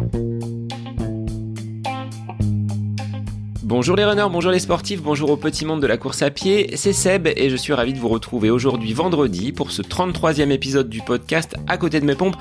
thank you Bonjour les runners, bonjour les sportifs, bonjour au petit monde de la course à pied, c'est Seb et je suis ravi de vous retrouver aujourd'hui vendredi pour ce 33e épisode du podcast à côté de mes pompes.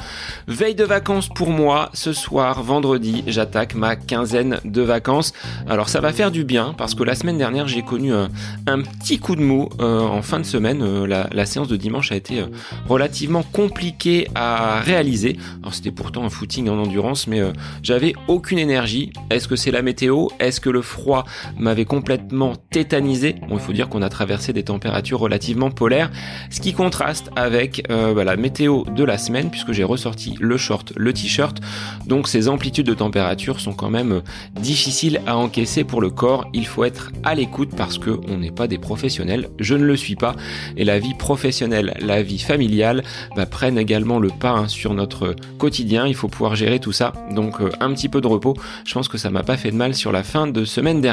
Veille de vacances pour moi, ce soir vendredi j'attaque ma quinzaine de vacances. Alors ça va faire du bien parce que la semaine dernière j'ai connu un, petit coup de mou euh, en fin de semaine. Euh, la, séance de dimanche a été euh, relativement compliquée à réaliser. Alors c'était pourtant un footing en endurance mais j'avais aucune énergie. Est-ce que c'est la météo? Est-ce que le froid m'avait complètement tétanisé. Bon, il faut dire qu'on a traversé des températures relativement polaires, ce qui contraste avec euh, bah, la météo de la semaine, puisque j'ai ressorti le short, le t-shirt. Donc ces amplitudes de température sont quand même euh, difficiles à encaisser pour le corps. Il faut être à l'écoute parce que on n'est pas des professionnels. Je ne le suis pas. Et la vie professionnelle, la vie familiale, bah, prennent également le pas hein, sur notre quotidien. Il faut pouvoir gérer tout ça. Donc euh, un petit peu de repos. Je pense que ça m'a pas fait de mal sur la fin de semaine dernière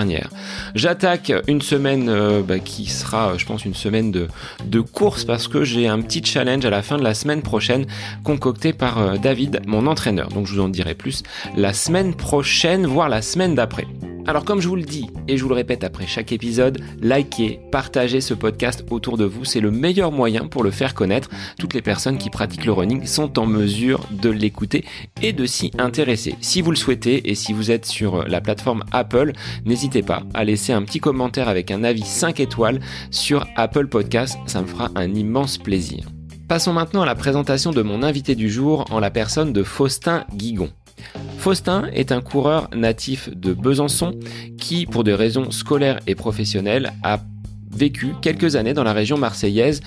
J'attaque une semaine euh, bah, qui sera, je pense, une semaine de, de course parce que j'ai un petit challenge à la fin de la semaine prochaine concocté par euh, David, mon entraîneur. Donc je vous en dirai plus la semaine prochaine, voire la semaine d'après. Alors comme je vous le dis et je vous le répète après chaque épisode, likez, partagez ce podcast autour de vous, c'est le meilleur moyen pour le faire connaître. Toutes les personnes qui pratiquent le running sont en mesure de l'écouter et de s'y intéresser. Si vous le souhaitez et si vous êtes sur la plateforme Apple, n'hésitez pas à laisser un petit commentaire avec un avis 5 étoiles sur Apple Podcast, ça me fera un immense plaisir. Passons maintenant à la présentation de mon invité du jour en la personne de Faustin Guigon. Faustin est un coureur natif de Besançon qui, pour des raisons scolaires et professionnelles, a vécu quelques années dans la région marseillaise.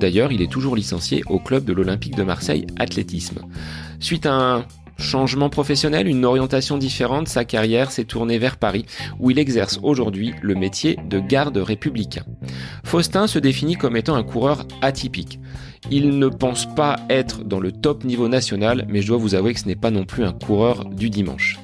D'ailleurs, il est toujours licencié au club de l'Olympique de Marseille Athlétisme. Suite à un changement professionnel, une orientation différente, sa carrière s'est tournée vers Paris, où il exerce aujourd'hui le métier de garde républicain. Faustin se définit comme étant un coureur atypique. Il ne pense pas être dans le top niveau national, mais je dois vous avouer que ce n'est pas non plus un coureur du dimanche.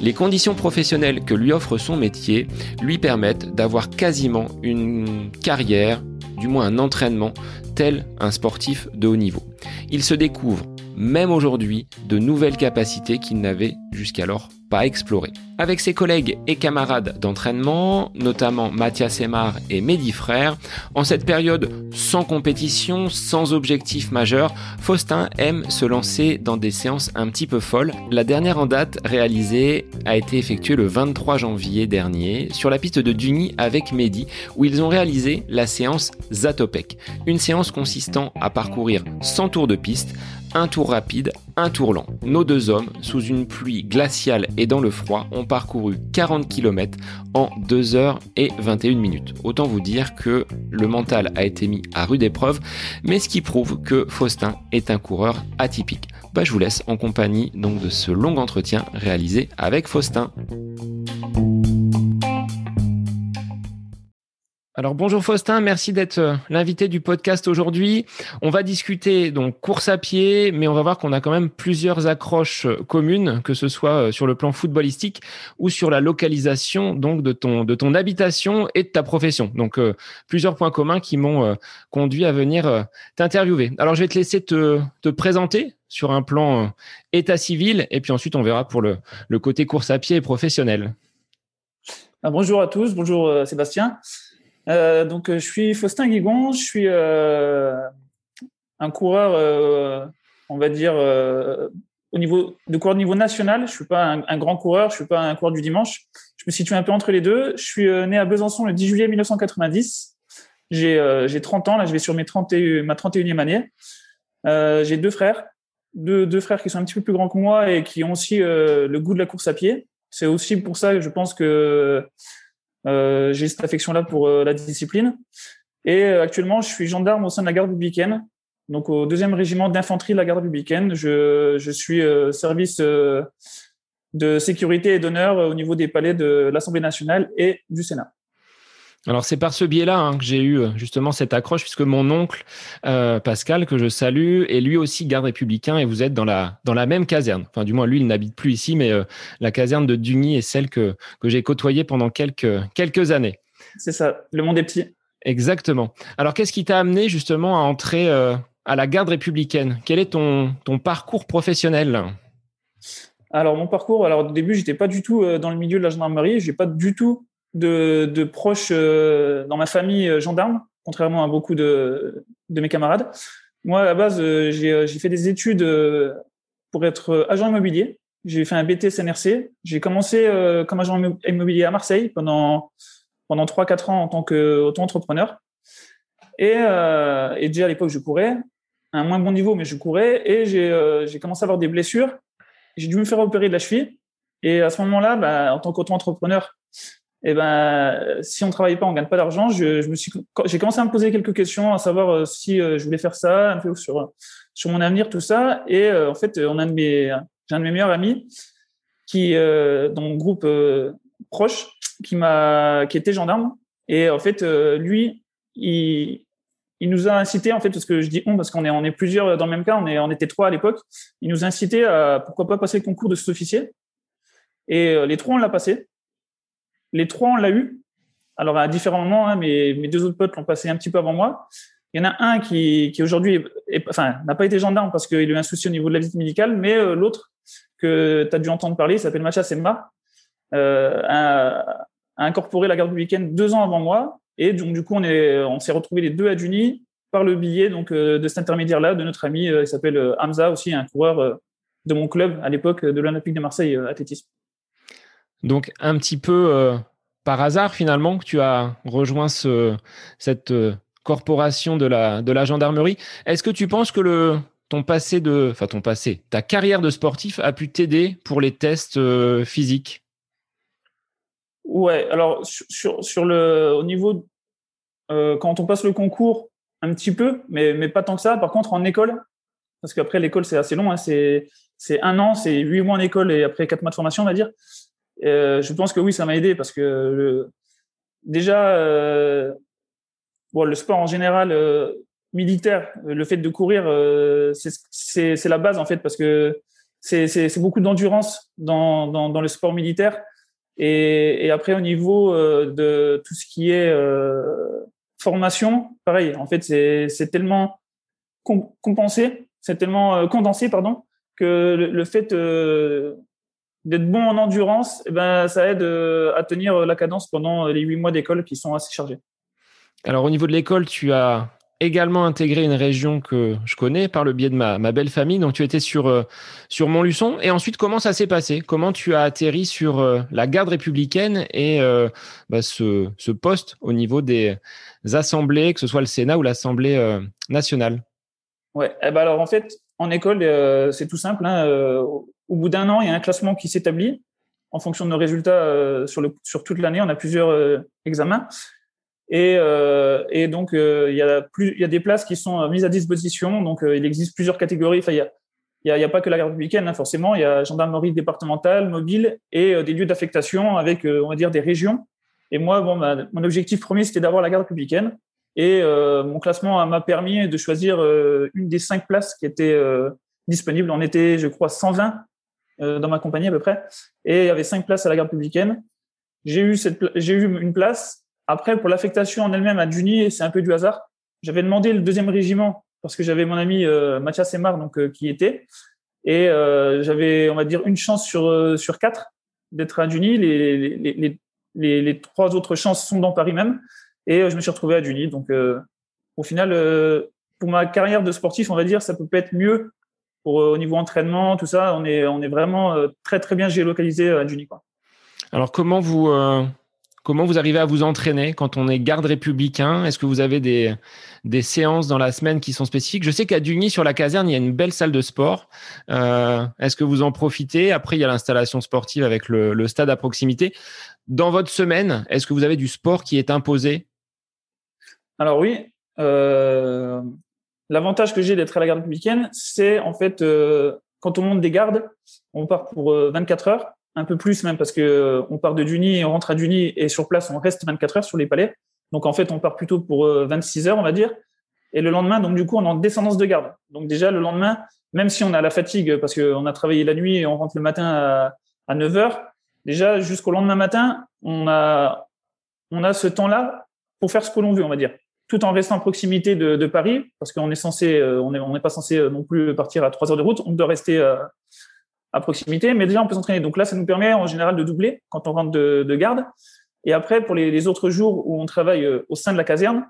Les conditions professionnelles que lui offre son métier lui permettent d'avoir quasiment une carrière, du moins un entraînement, tel un sportif de haut niveau. Il se découvre, même aujourd'hui, de nouvelles capacités qu'il n'avait jusqu'alors pas exploré. Avec ses collègues et camarades d'entraînement, notamment Mathias Emar et Mehdi Frère, en cette période sans compétition, sans objectif majeur, Faustin aime se lancer dans des séances un petit peu folles. La dernière en date réalisée a été effectuée le 23 janvier dernier sur la piste de Duny avec Mehdi, où ils ont réalisé la séance Zatopek, une séance consistant à parcourir 100 tours de piste un tour rapide, un tour lent. Nos deux hommes, sous une pluie glaciale et dans le froid, ont parcouru 40 km en 2 heures et 21 minutes. Autant vous dire que le mental a été mis à rude épreuve, mais ce qui prouve que Faustin est un coureur atypique. Bah, je vous laisse en compagnie donc de ce long entretien réalisé avec Faustin. Alors bonjour Faustin, merci d'être euh, l'invité du podcast aujourd'hui. On va discuter donc course à pied, mais on va voir qu'on a quand même plusieurs accroches euh, communes, que ce soit euh, sur le plan footballistique ou sur la localisation donc de ton habitation et de ta profession. Donc plusieurs points communs qui m'ont conduit à venir t'interviewer. Alors je vais te laisser te, te présenter sur un plan état civil et puis ensuite on verra pour le, le côté course à pied et professionnel. Ah, bonjour à tous, bonjour Sébastien. Euh, donc, euh, je suis Faustin Guigon, je suis euh, un coureur, on va dire, au niveau de coureur de niveau national. Je suis pas un, grand coureur, je suis pas un coureur du dimanche. Je me situe un peu entre les deux. Je suis né à Besançon le 10 juillet 1990. J'ai 30 ans, là je vais sur mes 30 ma 31e année. J'ai deux frères, deux, frères qui sont un petit peu plus grands que moi et qui ont aussi le goût de la course à pied. C'est aussi pour ça que je pense que euh, j'ai cette affection-là pour euh, la discipline. Et euh, actuellement, je suis gendarme au sein de la garde républicaine, donc au deuxième régiment d'infanterie de la garde républicaine. Je, je suis service de sécurité et d'honneur au niveau des palais de l'Assemblée nationale et du Sénat. Alors c'est par ce biais-là hein, que j'ai eu euh, justement cette accroche, puisque mon oncle euh, Pascal, que je salue, est lui aussi garde républicain et vous êtes dans la, dans la même caserne. Enfin du moins lui, il n'habite plus ici, mais euh, la caserne de Dugny est celle que, que j'ai côtoyée pendant quelques, quelques années. C'est ça, le monde est petit. Exactement. Alors qu'est-ce qui t'a amené justement à entrer à la garde républicaine? Quel est ton, ton parcours professionnel? Alors mon parcours, alors au début, j'étais pas du tout dans le milieu de la gendarmerie. J'ai pas du tout de, proches dans ma famille gendarme, contrairement à beaucoup de, mes camarades. Moi, à la base, j'ai fait des études pour être agent immobilier. J'ai fait un BT CNRC. J'ai commencé comme agent immobilier à Marseille pendant pendant 3-4 ans en tant qu'auto-entrepreneur. Et, euh, et, déjà à l'époque, je courais, à un moins bon niveau, mais je courais. Et j'ai commencé à avoir des blessures. J'ai dû me faire opérer de la cheville. Et à ce moment-là, bah, en tant qu'auto-entrepreneur, eh ben, si on travaille pas, on gagne pas d'argent. Je, me suis, j'ai commencé à me poser quelques questions, à savoir euh, si euh, je voulais faire ça, un peu sur sur mon avenir, tout ça. Et euh, en fait, on a de mes, j'ai un de mes meilleurs amis qui, dans mon groupe proche, qui m'a, qui était gendarme. Et en fait, lui, il, il nous a incité, en fait, parce que je dis on, parce qu'on est, on est plusieurs dans le même cas, on, est, on était trois à l'époque, il nous a incité à pourquoi pas passer le concours de sous-officier. Et les trois, on l'a passé. Les trois, on l'a eu. Alors, à différents moments, hein, mes, mes deux autres potes l'ont passé un petit peu avant moi. Il y en a un qui, qui aujourd'hui, enfin, n'a pas été gendarme parce qu'il a eu un souci au niveau de la visite médicale, mais euh, l'autre que tu as dû entendre parler, il s'appelle Macha Semma, euh, a, incorporé la garde républicaine deux ans avant moi. Et donc, du coup, on est, on s'est retrouvés les deux à Juni par le billet donc euh, de cet intermédiaire-là, de notre ami, euh, il s'appelle Hamza aussi, un coureur de mon club à l'époque de l'Olympique de Marseille athlétisme. Donc un petit peu euh, par hasard finalement que tu as rejoint ce, cette euh, corporation de la, gendarmerie. Est-ce que tu penses que ton passé de, enfin ton passé, ta carrière de sportif a pu t'aider pour les tests euh, physiques? Ouais, alors sur, le, au niveau, quand on passe le concours, un petit peu, mais, pas tant que ça. Par contre, en école, parce qu'après l'école c'est assez long, hein, c'est c'est un an, c'est huit mois en école et après quatre mois de formation, on va dire. Euh, je pense que oui, ça m'a aidé parce que déjà, euh, le sport en général euh, militaire, le fait de courir, c'est la base en fait parce que c'est beaucoup d'endurance dans, le sport militaire. Et, après, au niveau de tout ce qui est formation, pareil, en fait, c'est tellement compensé, c'est tellement condensé, pardon, que le fait d'être bon en endurance, eh ben, ça aide euh, à tenir la cadence pendant les huit mois d'école qui sont assez chargés. Alors au niveau de l'école, tu as également intégré une région que je connais par le biais de ma, ma belle famille. Donc tu étais sur, euh, sur Montluçon. Et ensuite, comment ça s'est passé? Comment tu as atterri sur euh, la garde républicaine et bah, ce, ce, poste au niveau des assemblées, que ce soit le Sénat ou l'Assemblée nationale? Ouais, eh ben alors en fait, en école, c'est tout simple. Hein, au bout d'un an, il y a un classement qui s'établit en fonction de nos résultats euh, sur, toute l'année. On a plusieurs euh, examens. Et, euh, donc, il, y a des places qui sont mises à disposition. Donc, il existe plusieurs catégories. Enfin, il n'y a, pas que la garde républicaine, hein, forcément. Il y a gendarmerie départementale, mobile et des lieux d'affectation avec, on va dire, des régions. Et moi, mon objectif premier, c'était d'avoir la garde républicaine. Et mon classement m'a permis de choisir une des cinq places qui étaient disponibles. On était, je crois, 120 euh, dans ma compagnie à peu près, et il y avait cinq places à la garde républicaine. J'ai eu cette, j'ai eu une place. Après, pour l'affectation en elle-même à Juni, c'est un peu du hasard. J'avais demandé le deuxième régiment parce que j'avais mon ami euh, Mathias Semar donc euh, qui était, et euh, j'avais, on va dire, une chance sur euh, sur quatre d'être à Juni. Les les, les, les, trois autres chances sont dans Paris même, et je me suis retrouvé à Juni. Donc, au final, pour ma carrière de sportif, on va dire, ça peut pas être mieux pour, euh, au niveau entraînement, tout ça, on est, on est vraiment euh, très, très bien géolocalisé euh, à Juni. Quoi. Alors, comment vous, comment vous arrivez à vous entraîner quand on est garde républicain? Est-ce que vous avez des, des séances dans la semaine qui sont spécifiques? Je sais qu'à Duny, sur la caserne, il y a une belle salle de sport. Euh, Est-ce que vous en profitez? Après, il y a l'installation sportive avec le, le, stade à proximité. Dans votre semaine, est-ce que vous avez du sport qui est imposé? Alors oui. Euh, L'avantage que j'ai d'être à la garde républicaine, c'est en fait euh, quand on monte des gardes, on part pour 24 euh, heures, un peu plus même parce que euh, on part de Duny, on rentre à Duny et sur place on reste 24 heures sur les palais. Donc en fait on part plutôt pour 26 heures on va dire. Et le lendemain donc du coup on est en descendance de garde. Donc déjà le lendemain, même si on a la fatigue parce qu'on a travaillé la nuit et on rentre le matin à, à 9 heures, déjà jusqu'au lendemain matin on a ce temps-là pour faire ce que l'on veut on va dire tout en restant à proximité de, Paris, parce qu'on est censé, euh, on n'est on pas censé euh, non plus partir à trois heures de route. On doit rester euh, à proximité, mais déjà on peut s'entraîner. Donc là, ça nous permet en général de doubler quand on rentre de, garde. Et après, pour les, autres jours où on travaille au sein de la caserne,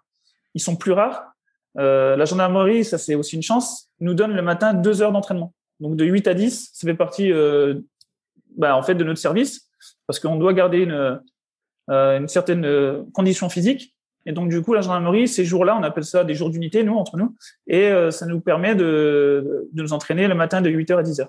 ils sont plus rares. La gendarmerie, ça c'est aussi une chance, nous donne le matin deux heures d'entraînement. Donc de 8 à 10, ça fait partie bah, en fait de notre service parce qu'on doit garder une, une certaine condition physique. Et donc du coup, la gendarmerie, ces jours-là, on appelle ça des jours d'unité, nous, entre nous, et ça nous permet de, de nous entraîner le matin de 8h à 10h.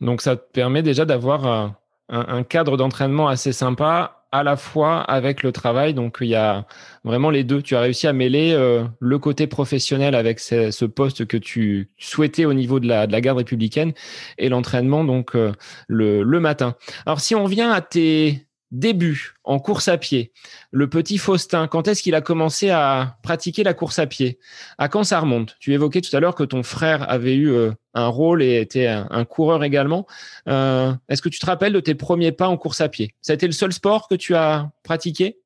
Donc ça te permet déjà d'avoir un, cadre d'entraînement assez sympa à la fois avec le travail. Donc il y a vraiment les deux. Tu as réussi à mêler euh, le côté professionnel avec ce, poste que tu souhaitais au niveau de la, de la garde républicaine et l'entraînement donc euh, le, le matin. Alors si on vient à tes début en course à pied, le petit Faustin, quand est-ce qu'il a commencé à pratiquer la course à pied? À quand ça remonte? Tu évoquais tout à l'heure que ton frère avait eu euh, un rôle et était un, coureur également. Euh, est-ce que tu te rappelles de tes premiers pas en course à pied? Ça a été le seul sport que tu as pratiqué?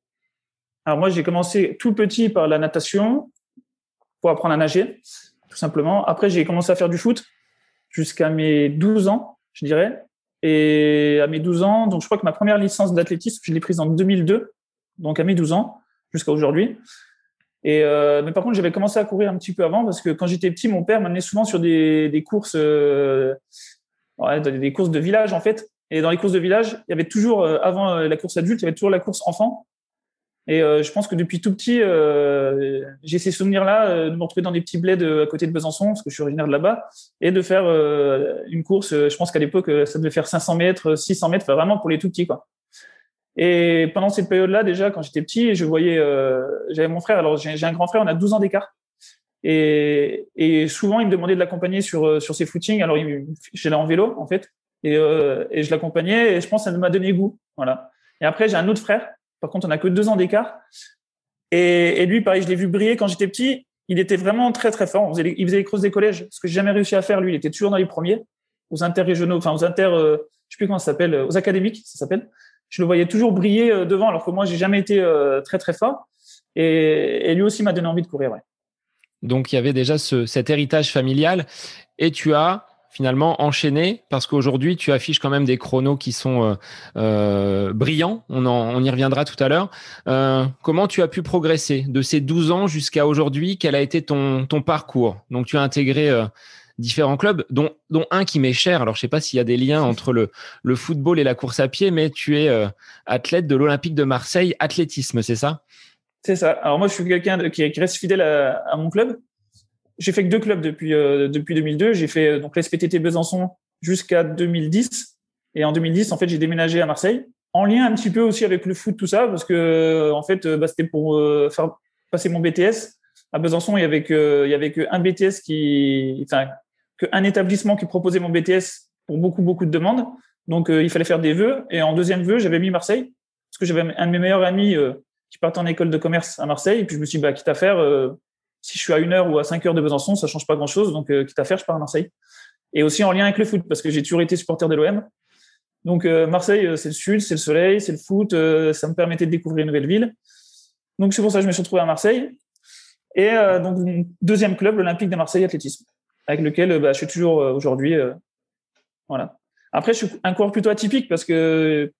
Alors moi, j'ai commencé tout petit par la natation pour apprendre à nager, tout simplement. Après, j'ai commencé à faire du foot jusqu'à mes 12 ans, je dirais. Et à mes 12 ans, donc je crois que ma première licence d'athlétisme, je l'ai prise en 2002, donc à mes 12 ans, jusqu'à aujourd'hui. Et euh, mais par contre, j'avais commencé à courir un petit peu avant parce que quand j'étais petit, mon père m'amenait souvent sur des, des courses, euh, ouais, des courses de village en fait. Et dans les courses de village, il y avait toujours, euh, avant la course adulte, il y avait toujours la course enfant. Et euh, je pense que depuis tout petit, euh, j'ai ces souvenirs-là euh, de me retrouver dans des petits bleds à côté de Besançon, parce que je suis originaire de là-bas, et de faire une course. Je pense qu'à l'époque, ça devait faire 500 mètres, 600 mètres, vraiment pour les tout petits. Et pendant cette période-là, déjà, quand j'étais petit, je voyais, j'avais mon frère. Alors j'ai un grand frère, on a 12 ans d'écart. Et, souvent, il me demandait de l'accompagner sur ses footings. Alors, j'allais en vélo, en fait, et, et je l'accompagnais. Et je pense que ça m'a donné goût, voilà. Et après, j'ai un autre frère par contre, on n'a que deux ans d'écart. Et, lui, pareil, je l'ai vu briller quand j'étais petit. Il était vraiment très, très fort. il faisait les crosses des collèges, ce que j'ai jamais réussi à faire. Lui, il était toujours dans les premiers, aux interrégionaux, enfin, aux inter, euh, je sais plus comment ça s'appelle, aux académiques, ça s'appelle. Je le voyais toujours briller euh, devant, alors que moi, j'ai jamais été euh, très, très fort. Et, lui aussi m'a donné envie de courir, Donc, il y avait déjà cet héritage familial. Et tu as finalement enchaîné parce qu'aujourd'hui tu affiches quand même des chronos qui sont euh, euh, brillants. On, y reviendra tout à l'heure. Euh, comment tu as pu progresser de ces 12 ans jusqu'à aujourd'hui? Quel a été ton, parcours? Donc tu as intégré différents clubs, dont, un qui m'est cher. Alors je sais pas s'il y a des liens entre le, football et la course à pied, mais tu es athlète de l'Olympique de Marseille, athlétisme, c'est ça? C'est ça. Alors moi je suis quelqu'un qui, reste fidèle à mon club j'ai fait que deux clubs depuis euh, depuis 2002. J'ai fait euh, donc l'SPTT Besançon jusqu'à 2010. Et en 2010, en fait, j'ai déménagé à Marseille, en lien un petit peu aussi avec le foot, tout ça, parce que en fait, bah, c'était pour euh, faire passer mon BTS. À Besançon, il y avait que il y avait que un BTS qui, enfin, que un établissement qui proposait mon BTS pour beaucoup beaucoup de demandes. Donc, il fallait faire des vœux. Et en deuxième vœu, j'avais mis Marseille, parce que j'avais un de mes meilleurs amis qui partait en école de commerce à Marseille. Et puis je me suis dit, bah, quitte à faire, si je suis à une heure ou à cinq heures de Besançon, ça change pas grand chose. Donc, euh, quitte à faire, je pars à Marseille. Et aussi en lien avec le foot, parce que j'ai toujours été supporter de l'OM. Donc, euh, Marseille, euh, c'est le sud, c'est le soleil, c'est le foot. ça me permettait de découvrir une nouvelle ville. Donc, c'est pour ça que je me suis retrouvé à Marseille. Et donc, deuxième club, l'Olympique de Marseille Athlétisme, avec lequel bah, je suis toujours aujourd'hui. voilà. Après, je suis un coureur plutôt atypique parce que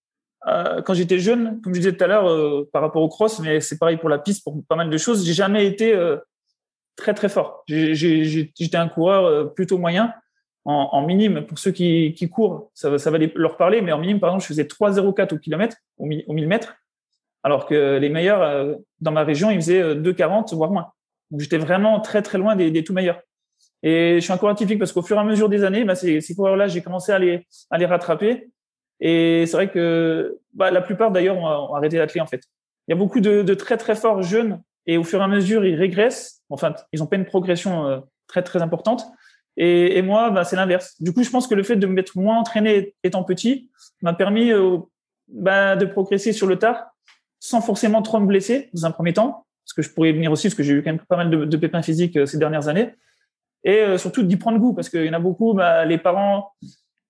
quand j'étais jeune, comme je disais tout à l'heure, par rapport au cross, mais c'est pareil pour la piste, pour pas mal de choses, j'ai jamais été très très fort. J'étais un coureur euh, plutôt moyen en, minime. Pour ceux qui, qui courent, ça, ça va leur parler, mais en minime, par exemple, je faisais 3,04 au kilomètre, au, au 1000 mètres, alors que les meilleurs euh, dans ma région, ils faisaient 2,40 euh, voire moins. Donc j'étais vraiment très très loin des, des, tout meilleurs. Et je suis un coureur typique parce qu'au fur et à mesure des années, bah, ces, ces coureurs-là, j'ai commencé à les, à les rattraper. Et c'est vrai que bah, la plupart d'ailleurs ont, arrêté d'atteler en fait. Il y a beaucoup de, de très très forts jeunes et au fur et à mesure, ils régressent. Enfin, ils n'ont pas une progression euh, très, très importante. Et, moi, bah, c'est l'inverse. Du coup, je pense que le fait de me mettre moins entraîné étant petit m'a permis euh, bah, de progresser sur le tard sans forcément trop me blesser dans un premier temps. Parce que je pourrais venir aussi, parce que j'ai eu quand même pas mal de, pépins physiques euh, ces dernières années. Et surtout d'y prendre goût, parce qu'il y en a beaucoup, bah, les parents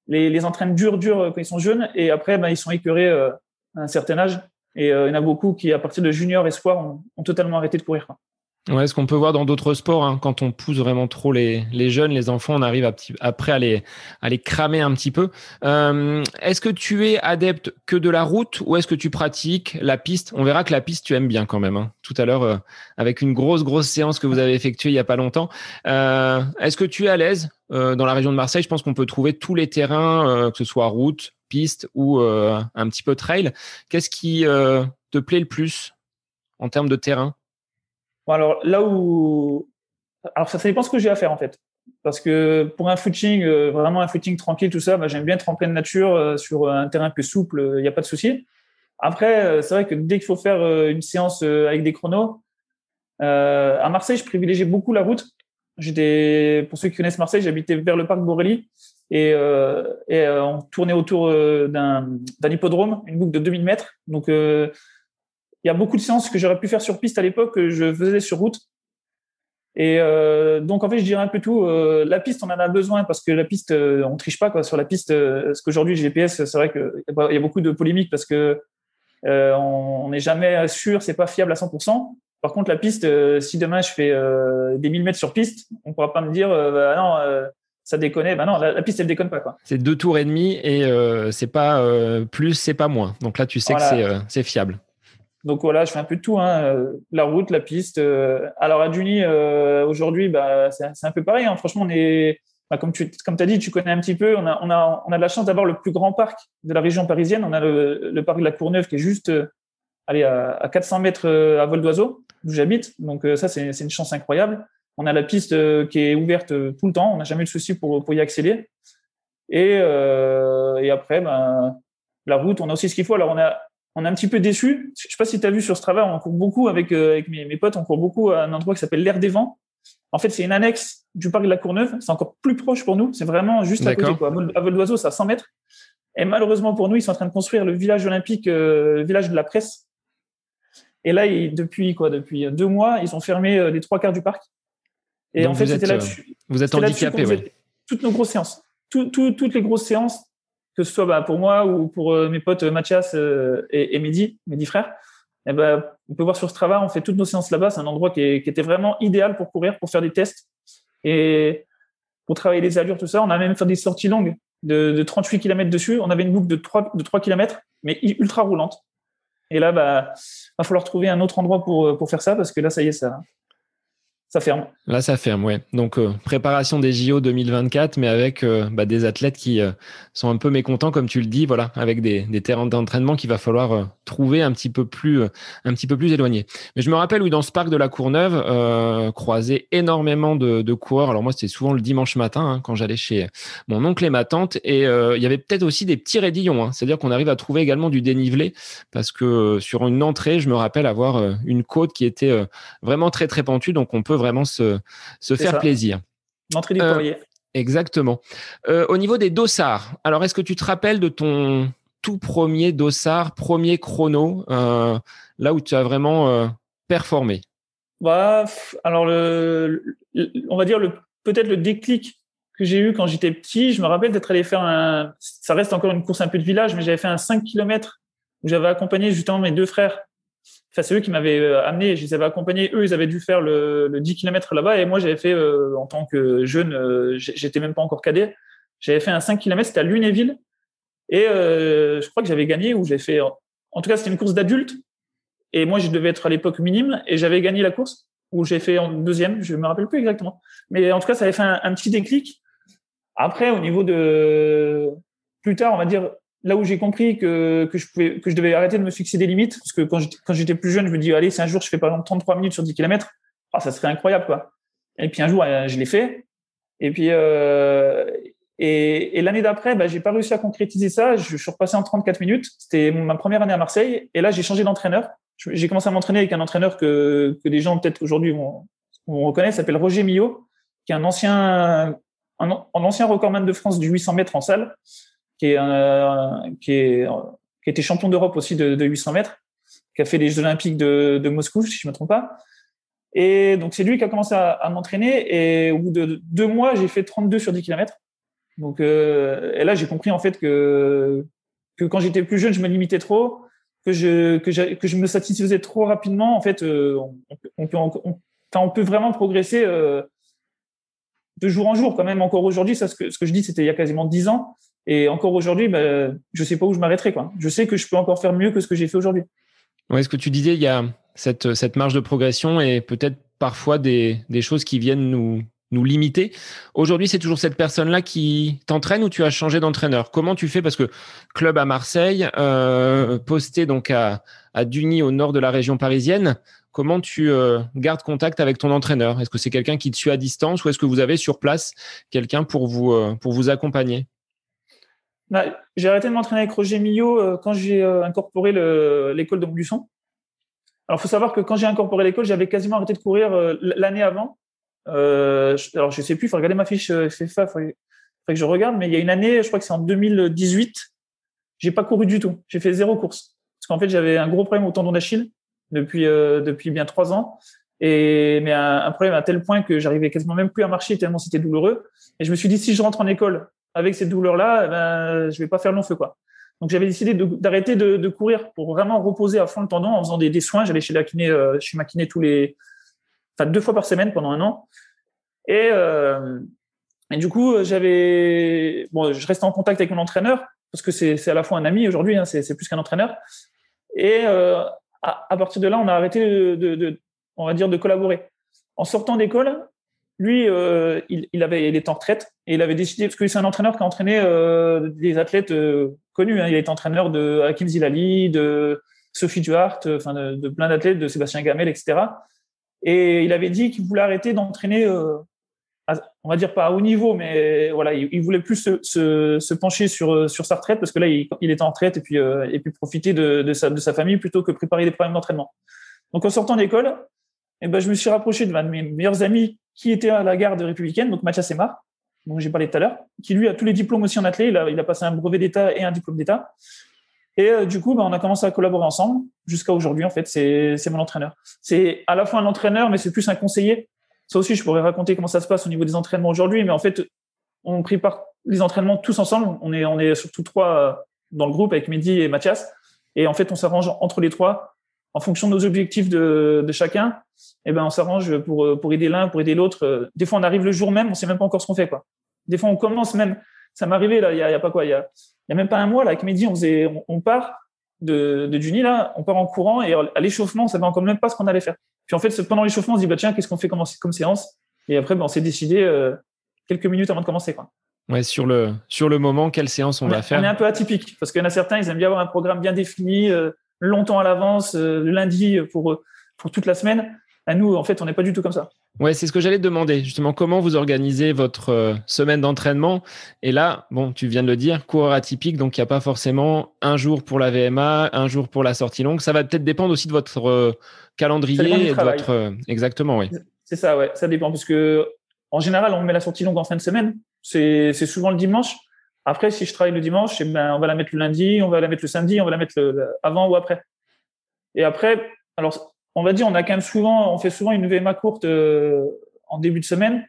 les, entraînent dur, dur quand ils sont jeunes, et après, ils sont écœurés à un certain âge. Et euh, il y en a beaucoup qui, à partir de junior espoir, ont, ont totalement arrêté de courir. Ouais, ce qu'on peut voir dans d'autres sports, hein, quand on pousse vraiment trop les, jeunes, les enfants, on arrive à après à les, à les cramer un petit peu. Euh, est-ce que tu es adepte que de la route ou est-ce que tu pratiques la piste? On verra que la piste, tu aimes bien quand même. Hein. Tout à l'heure, euh, avec une grosse, grosse séance que vous avez effectuée il y a pas longtemps. Est-ce que tu es à l'aise dans la région de Marseille? Je pense qu'on peut trouver tous les terrains, que ce soit route, piste ou un petit peu trail. Qu'est-ce qui te plaît le plus en termes de terrain? Alors là où, alors ça, dépend ce que j'ai à faire en fait. Parce que pour un footing, euh, vraiment un footing tranquille, tout ça, bah, j'aime bien être en pleine nature euh, sur un terrain plus souple, il n'y a pas de souci. Après, euh, c'est vrai que dès qu'il faut faire une séance avec des chronos, à Marseille, je privilégiais beaucoup la route. J'étais, pour ceux qui connaissent Marseille, j'habitais vers le parc Borély et, et on tournait autour d'un, d'un hippodrome, une boucle de 2000 mètres. Donc il y a beaucoup de séances que j'aurais pu faire sur piste à l'époque que je faisais sur route. Et euh, donc en fait, je dirais un peu tout. Euh, la piste, on en a besoin parce que la piste, euh, on triche pas quoi sur la piste. parce qu'aujourd'hui, GPS, c'est vrai qu'il y a beaucoup de polémiques parce que on n'est jamais sûr, c'est pas fiable à 100%. Par contre, la piste, si demain je fais des 1000 mètres sur piste, on pourra pas me dire bah, non, ça déconne. Bah non, la, piste elle déconne pas quoi. C'est deux tours et demi et c'est pas plus, c'est pas moins. Donc là, tu sais que c'est fiable. Donc voilà, je fais un peu de tout, hein. Euh, la route, la piste. Euh. Alors à Duny, euh, aujourd'hui, bah, c'est un peu pareil. Hein. Franchement, on est, bah, comme tu comme as dit, tu connais un petit peu. On a, on a, on a de la chance d'avoir le plus grand parc de la région parisienne. On a le, le parc de la Courneuve qui est juste allez, à, 400 mètres à vol d'oiseau, où j'habite. Donc ça, c'est une chance incroyable. On a la piste qui est ouverte tout le temps. On n'a jamais eu de souci pour, pour y accéder. Et, et après, ben, la route, on a aussi ce qu'il faut. Alors on a on est un petit peu déçu. Je sais pas si tu as vu sur Strava, on court beaucoup avec, euh, avec mes, mes, potes, on court beaucoup à un endroit qui s'appelle l'Air des Vents. En fait, c'est une annexe du parc de la Courneuve. C'est encore plus proche pour nous. C'est vraiment juste à côté. Quoi. À vol d'oiseau, c'est à 100 mètres. Et malheureusement pour nous, ils sont en train de construire le village olympique, euh, le village de la presse. Et là, depuis quoi Depuis deux mois, ils ont fermé euh, les trois quarts du parc. Et en fait, c'était là Vous êtes handicapé, oui. Toutes nos grosses séances. toutes les grosses séances, que ce soit bah, pour moi ou pour euh, mes potes Mathias euh, et, et Mehdi, mes dix frères, eh ben, on peut voir sur Strava, on fait toutes nos séances là-bas. C'est un endroit qui, était vraiment idéal pour courir, pour faire des tests et pour travailler les allures, tout ça. On a même fait des sorties longues de, 38 km dessus. On avait une boucle de 3, de 3 km, mais ultra roulante. Et là, bah, va falloir trouver un autre endroit pour, pour faire ça parce que là, ça y est, ça, ça ferme. Là, ça ferme, ouais. Donc, euh, préparation des JO 2024, mais avec euh, bah, des athlètes qui euh, sont un peu mécontents, comme tu le dis, voilà, avec des, terrains d'entraînement qu'il va falloir trouver un petit peu plus, éloignés. Mais je me rappelle, oui, dans ce parc de la Courneuve, croiser énormément de, de, coureurs. Alors moi, c'était souvent le dimanche matin, hein, quand j'allais chez mon oncle et ma tante, et il y avait peut-être aussi des petits raidillons. Hein. C'est-à-dire qu'on arrive à trouver également du dénivelé, parce que sur une entrée, je me rappelle avoir une côte qui était vraiment très très pentue, donc on peut vraiment se, se faire plaisir. L'entrée du euh, Exactement. Euh, au niveau des dossards, alors est-ce que tu te rappelles de ton tout premier dossard, premier chrono, euh, là où tu as vraiment performé? Bah, Alors, le, on va dire le, peut-être le déclic que j'ai eu quand j'étais petit, je me rappelle d'être allé faire un, ça reste encore une course un peu de village, mais j'avais fait un 5 km où j'avais accompagné justement mes deux frères c'est eux qui m'avaient euh, amené, je les avais accompagnés. Eux, ils avaient dû faire le, 10 km là-bas et moi, j'avais fait, euh, en tant que jeune, euh, j'étais même pas encore cadet, j'avais fait un 5 km, c'était à Lunéville et je crois que j'avais gagné ou j'ai fait, en tout cas, c'était une course d'adultes et moi, je devais être à l'époque minime et j'avais gagné la course où j'ai fait en deuxième, je me rappelle plus exactement. Mais en tout cas, ça avait fait un petit déclic. Après, au niveau de plus tard, on va dire là où j'ai compris que, que, je devais arrêter de me fixer des limites, parce que quand j'étais plus jeune, je me dis, allez, si un jour je fais par exemple 33 minutes sur 10 km, ah, ça serait incroyable, quoi. Et puis un jour, euh, je l'ai fait. Et puis, euh, et, l'année d'après, bah, j'ai pas réussi à concrétiser ça. Je, suis repassé en 34 minutes. C'était ma première année à Marseille. Et là, j'ai changé d'entraîneur. J'ai commencé à m'entraîner avec un entraîneur que, que les gens peut-être aujourd'hui vont, vont s'appelle Roger Millot, qui est un ancien, un ancien recordman de France du 800 mètres en salle qui est, qui est qui était champion d'Europe aussi de, de, 800 mètres, qui a fait les Jeux Olympiques de, Moscou, si je me trompe pas. Et donc c'est lui qui a commencé à, m'entraîner. Et au bout de deux mois, j'ai fait 32 sur 10 km. Donc euh, et là j'ai compris en fait que que quand j'étais plus jeune, je me limitais trop, que je que, que je me satisfaisais trop rapidement. En fait, euh, on, on, peut vraiment progresser de jour en jour, quand même. Encore aujourd'hui, ça, ce que, ce que je dis, c'était il y a quasiment dix ans. Et encore aujourd'hui, ben, je sais pas où je m'arrêterai. Je sais que je peux encore faire mieux que ce que j'ai fait aujourd'hui. Oui, ce que tu disais, il y a cette, marge de progression et peut-être parfois des, choses qui viennent nous, limiter. Aujourd'hui, c'est toujours cette personne-là qui t'entraîne ou tu as changé d'entraîneur? Comment tu fais? Parce que club à Marseille, euh, posté donc à, à Duny au nord de la région parisienne, comment tu euh, gardes contact avec ton entraîneur? Est-ce que c'est quelqu'un qui te suit à distance ou est-ce que vous avez sur place quelqu'un pour vous, euh, pour vous accompagner? Bah, J'ai arrêté de m'entraîner avec Roger Millot euh, quand j'ai incorporé l'école de Montluçon. Alors, il faut savoir que quand j'ai incorporé l'école, j'avais quasiment arrêté de courir l'année avant. alors, je sais plus, il faut regarder ma fiche FFA, il faudrait, que je regarde, mais il y a une année, je crois que c'est en 2018, j'ai pas couru du tout. J'ai fait zéro course. Parce qu'en fait, j'avais un gros problème au tendon d'Achille depuis, euh, depuis bien trois ans. Et, mais un, problème à tel point que j'arrivais quasiment même plus à marcher tellement c'était douloureux. Et je me suis dit, si je rentre en école avec cette douleur-là, eh ben, je vais pas faire long feu, quoi. Donc j'avais décidé d'arrêter de, courir pour vraiment reposer à fond le tendon en faisant des, soins. J'allais chez la kiné, euh, chez ma tous les, enfin deux fois par semaine pendant un an. Et, euh, et du coup j'avais, bon, je restais en contact avec mon entraîneur parce que c'est à la fois un ami aujourd'hui, hein, c'est plus qu'un entraîneur. Et euh, à, partir de là, on a arrêté de, on va dire, de collaborer. En sortant d'école, lui, euh, il, avait, il était en retraite et il avait décidé, parce que c'est un entraîneur qui a entraîné euh, des athlètes euh, connus. Hein. Il été entraîneur de Hakim Zilali, de Sophie Duhart, enfin de, plein d'athlètes, de Sébastien Gamel, etc. Et il avait dit qu'il voulait arrêter d'entraîner on va dire pas à haut niveau, mais voilà, il, voulait plus se, pencher sur, sur sa retraite parce que là, il, il était en retraite et puis, euh, et puis profiter de, sa, de sa famille plutôt que préparer des problèmes d'entraînement. Donc, en sortant d'école, eh ben, je me suis rapproché de de mes meilleurs amis qui était à la garde républicaine, donc Mathias Semar, dont j'ai parlé tout à l'heure, qui lui a tous les diplômes aussi en athlète. Il a, il a passé un brevet d'État et un diplôme d'État. Et euh, du coup, ben, on a commencé à collaborer ensemble jusqu'à aujourd'hui. En fait, c'est mon entraîneur. C'est à la fois un entraîneur, mais c'est plus un conseiller ça aussi, je pourrais raconter comment ça se passe au niveau des entraînements aujourd'hui, mais en fait, on prépare les entraînements tous ensemble. On est, on est surtout trois euh, dans le groupe avec Mehdi et Mathias. Et en fait, on s'arrange entre les trois en fonction de nos objectifs de, de chacun. Eh ben, on s'arrange pour, euh, pour aider l'un, pour aider l'autre. Des fois, on arrive le jour même, on sait même pas encore ce qu'on fait, quoi. Des fois, on commence même. Ça m'est arrivé, là, il y a, y a, pas quoi, il y a, y a même pas un mois, là, avec Mehdi, on faisait, on, part de, de Juni, là, on part en courant et à l'échauffement, on savait encore même pas ce qu'on allait faire. Puis en fait, pendant l'échauffement, on se dit, bah, tiens, qu'est-ce qu'on fait comme, comme séance? Et après, bah, on s'est décidé euh, quelques minutes avant de commencer. Quoi. Ouais, sur le, sur le moment, quelle séance on, va faire? On est un peu atypique parce qu'il y en a certains, ils aiment bien avoir un programme bien défini, euh, longtemps à l'avance, euh, le lundi pour, pour toute la semaine. À nous, en fait, on n'est pas du tout comme ça. Ouais, c'est ce que j'allais te demander. Justement, comment vous organisez votre semaine d'entraînement? Et là, bon, tu viens de le dire, coureur atypique, donc il n'y a pas forcément un jour pour la VMA, un jour pour la sortie longue. Ça va peut-être dépendre aussi de votre calendrier et votre. Euh, exactement, oui. C'est ça, ouais. Ça dépend. Parce que, en général, on met la sortie longue en fin de semaine. C'est souvent le dimanche. Après, si je travaille le dimanche, eh ben, on va la mettre le lundi, on va la mettre le samedi, on va la mettre avant ou après. Et après, alors, on va dire, on a quand même souvent, on fait souvent une VMA courte euh, en début de semaine.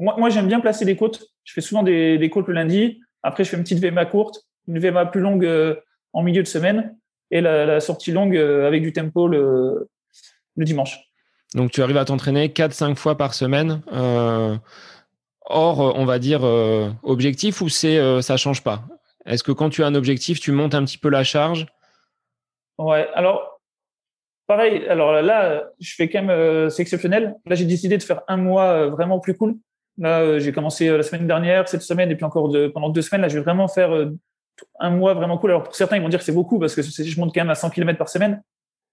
Moi, j'aime bien placer des côtes. Je fais souvent des, côtes le lundi. Après, je fais une petite VMA courte, une VMA plus longue euh, en milieu de semaine et la, sortie longue avec du tempo le, dimanche. Donc tu arrives à t'entraîner 4-5 fois par semaine euh, hors, on va dire, euh, objectif ou c'est euh, ça change pas? Est-ce que quand tu as un objectif, tu montes un petit peu la charge? Ouais, alors pareil, alors là, je fais quand même, c'est exceptionnel. Là, j'ai décidé de faire un mois vraiment plus cool. Là, j'ai commencé la semaine dernière, cette semaine, et puis encore pendant deux semaines. Là, je vais vraiment faire un mois vraiment cool. Alors pour certains, ils vont dire que c'est beaucoup parce que je monte quand même à 100 km par semaine.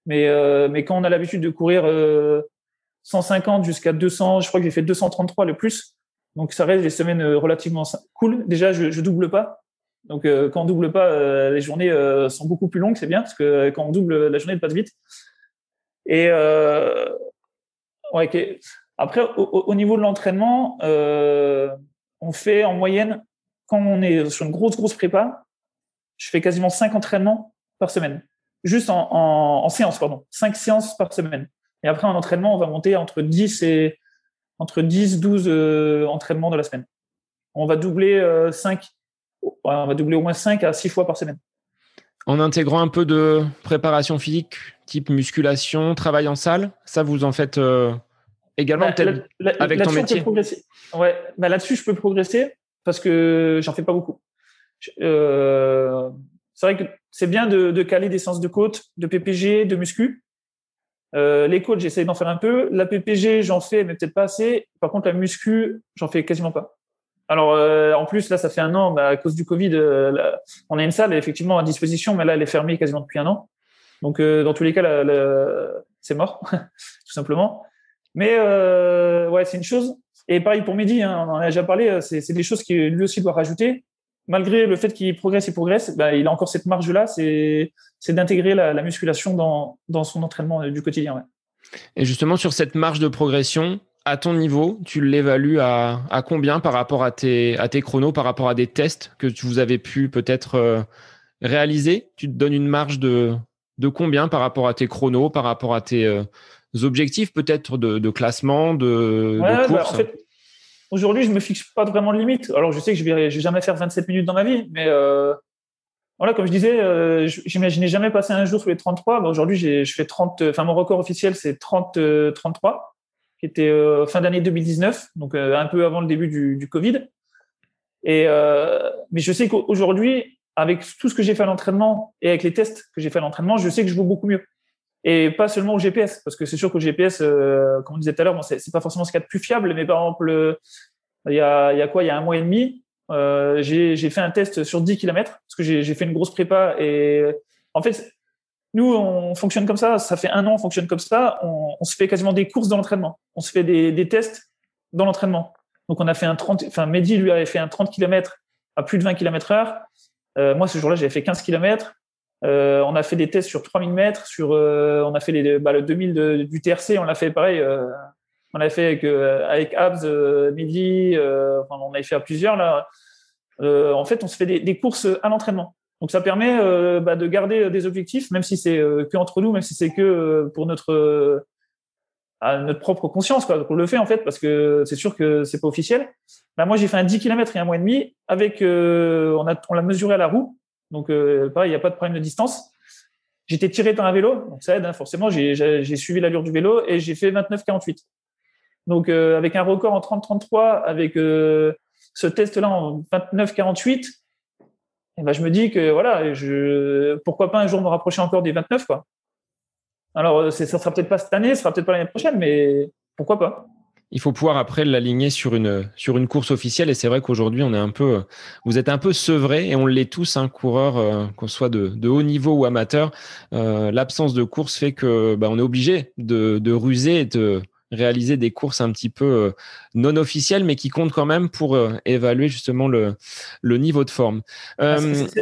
Mais, euh, mais quand on a l'habitude de courir 150 euh, jusqu'à 200, je crois que j'ai fait 233 le plus. Donc ça reste des semaines euh, relativement cool. Déjà, je, je double pas. Donc quand on double pas, les journées sont beaucoup plus longues, c'est bien parce que quand on double, la journée passe vite. Et ouais, après, au, niveau de l'entraînement, on fait en moyenne, quand on est sur une grosse grosse prépa, je fais quasiment 5 entraînements par semaine juste en, en, séance, pardon, 5 séances par semaine. Et après, en entraînement, on va monter entre 10 et entre 10, 12 euh, entraînements de la semaine. On va doubler 5, euh, on va doubler au moins 5 à 6 fois par semaine. En intégrant un peu de préparation physique, type musculation, travail en salle, ça vous en faites euh, également Bah, là- avec ton métier? Ouais, bah, là-dessus, je peux progresser parce que j'en fais pas beaucoup. Euh, c'est vrai que c'est bien de, de caler des séances de côte, de PPG, de muscu. Euh, les côtes, j'essaie d'en faire un peu. La PPG, j'en fais, mais peut-être pas assez. Par contre, la muscu, j'en fais quasiment pas. Alors, euh, en plus, là, ça fait un an, bah, à cause du Covid, euh, on a une salle effectivement à disposition, mais là, elle est fermée quasiment depuis un an. Donc, euh, dans tous les cas, c'est mort, tout simplement. Mais euh, ouais, c'est une chose. Et pareil pour Mehdi, hein, on en a déjà parlé, c'est des choses qu'il lui aussi doit rajouter. Malgré le fait qu'il progresse et progresse, bah, il a encore cette marge-là, c'est d'intégrer la, la musculation dans, dans son entraînement euh, du quotidien. Ouais. Et justement, sur cette marge de progression, à ton niveau, tu l'évalues à, à combien par rapport à tes, à tes chronos, par rapport à des tests que tu- vous avez pu peut-être euh, réaliser? Tu te donnes une marge de, de combien par rapport à tes chronos, par rapport à tes euh, objectifs peut-être de, de classement, de, Ouais, de bah, en fait, aujourd'hui, je me fixe pas vraiment de limite. Alors, je sais que je vais, vais jamais faire 27 minutes dans ma vie, mais euh, voilà, comme je disais, euh, j'imaginais jamais passer un jour sous les 33. Bah, aujourd'hui, je fais 30. Enfin, mon record officiel, c'est 30, euh, 33, qui était euh, fin d'année 2019, donc euh, un peu avant le début du, du Covid. Et mais je sais qu'aujourd'hui, avec tout ce que j'ai fait à l'entraînement et avec les tests que j'ai fait à l'entraînement, je sais que je vaux beaucoup mieux. Et pas seulement au GPS, parce que c'est sûr qu'au GPS, euh, comme on disait tout à l'heure, bon, c'est pas forcément ce qu'il y a de plus fiable, mais par exemple, euh, il y a, il y a quoi Il y a un mois et demi, euh, j'ai fait un test sur 10 km, parce que j'ai j'ai fait une grosse prépa. Et en fait, nous, on fonctionne comme ça, ça fait un an, on fonctionne comme ça, on, on se fait quasiment des courses dans l'entraînement, on se fait des, des tests dans l'entraînement. Donc, on a fait un 30, enfin, Mehdi, lui, avait fait un 30 km à plus de 20 km heure. Euh, moi, ce jour-là, j'avais fait 15 km. Euh, on a fait des tests sur 3000 mètres, sur, euh, on a fait les, bah, le 2000 de- du TRC, on l'a fait pareil. euh, on l'a fait avec, euh, avec Abs, euh, Midi, euh, enfin, on avait fait à plusieurs là. En fait, on se fait des, des courses à l'entraînement. Donc ça permet bah, de garder des objectifs, même si c'est que entre nous, même si c'est que pour notre notre propre conscience, quoi. Donc, on le fait en fait parce que c'est sûr que c'est pas officiel. Bah, moi, j'ai fait un 10 km et un mois et demi avec, on a, on l'a mesuré à la roue. Donc, euh, il n'y a pas de problème de distance. J'étais tiré par un vélo, donc ça aide, hein, forcément. J'ai, suivi l'allure du vélo et j'ai fait 29-48. Donc, euh, avec un record en 30-33, avec euh, ce test-là en 29-48, eh ben, je me dis que voilà, pourquoi pas un jour me rapprocher encore des 29, quoi. Alors, euh, ça sera peut-être pas cette année, ça sera peut-être pas l'année prochaine, mais pourquoi pas il faut pouvoir après l'aligner sur une sur une course officielle. Et c'est vrai qu'aujourd'hui on est un peu vous êtes un peu sevré et on l'est tous un coureur euh, qu'on soit de, de haut niveau ou amateur euh, l'absence de course fait que bah, on est obligé de, de ruser et de réaliser des courses un petit peu euh, non officielles mais qui comptent quand même pour euh, évaluer justement le le niveau de forme. Ah,